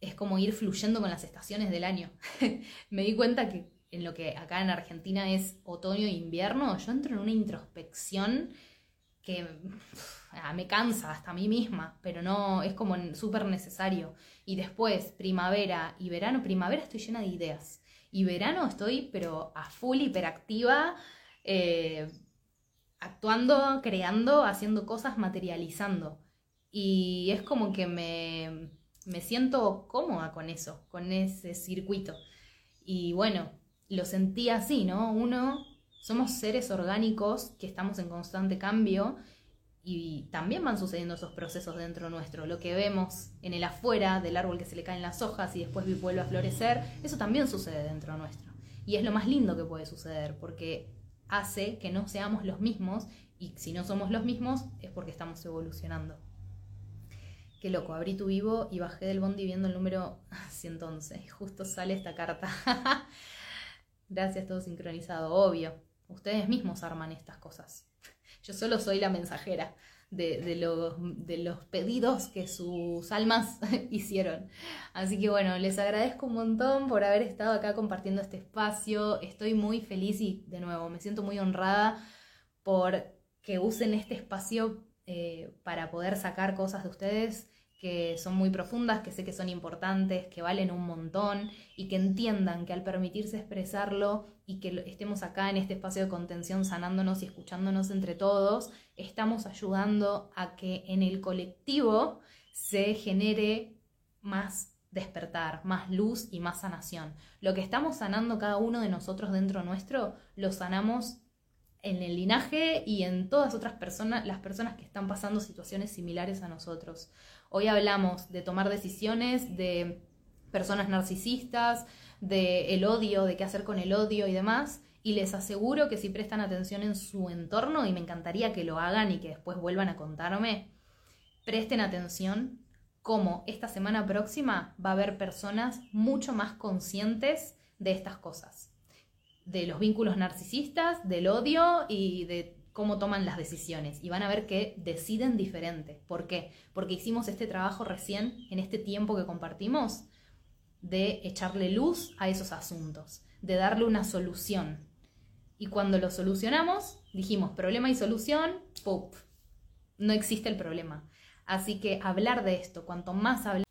Speaker 1: es como ir fluyendo con las estaciones del año. Me di cuenta que en lo que acá en Argentina es otoño e invierno, yo entro en una introspección que ah, me cansa hasta a mí misma, pero no, es como súper necesario. Y después, primavera y verano, primavera estoy llena de ideas. Y verano estoy, pero a full hiperactiva, eh, actuando, creando, haciendo cosas, materializando. Y es como que me, me siento cómoda con eso, con ese circuito. Y bueno, lo sentí así, ¿no? Uno, somos seres orgánicos que estamos en constante cambio y también van sucediendo esos procesos dentro nuestro. Lo que vemos en el afuera del árbol que se le caen las hojas y después vuelve a florecer, eso también sucede dentro nuestro. Y es lo más lindo que puede suceder porque hace que no seamos los mismos y si no somos los mismos es porque estamos evolucionando. Qué loco, abrí tu vivo y bajé del bondi viendo el número 111. Y justo sale esta carta. Gracias, todo sincronizado, obvio. Ustedes mismos arman estas cosas. Yo solo soy la mensajera de, de, los pedidos que sus almas hicieron. Así que bueno, les agradezco un montón por haber estado acá compartiendo este espacio. Estoy muy feliz y de nuevo me siento muy honrada por que usen este espacio eh, para poder sacar cosas de ustedes que son muy profundas, que sé que son importantes, que valen un montón y que entiendan que al permitirse expresarlo y que estemos acá en este espacio de contención sanándonos y escuchándonos entre todos, estamos ayudando a que en el colectivo se genere más despertar, más luz y más sanación. Lo que estamos sanando cada uno de nosotros dentro nuestro, lo sanamos en el linaje y en todas otras personas, las personas que están pasando situaciones similares a nosotros. Hoy hablamos de tomar decisiones, de personas narcisistas, de el odio, de qué hacer con el odio y demás. Y les aseguro que si prestan atención en su entorno, y me encantaría que lo hagan y que después vuelvan a contarme, presten atención cómo esta semana próxima va a haber personas mucho más conscientes de estas cosas. De los vínculos narcisistas, del odio y de cómo toman las decisiones y van a ver que deciden diferente. ¿Por qué? Porque hicimos este trabajo recién, en este tiempo que compartimos, de echarle luz a esos asuntos, de darle una solución. Y cuando lo solucionamos, dijimos problema y solución, ¡pup! No existe el problema. Así que hablar de esto, cuanto más hablamos,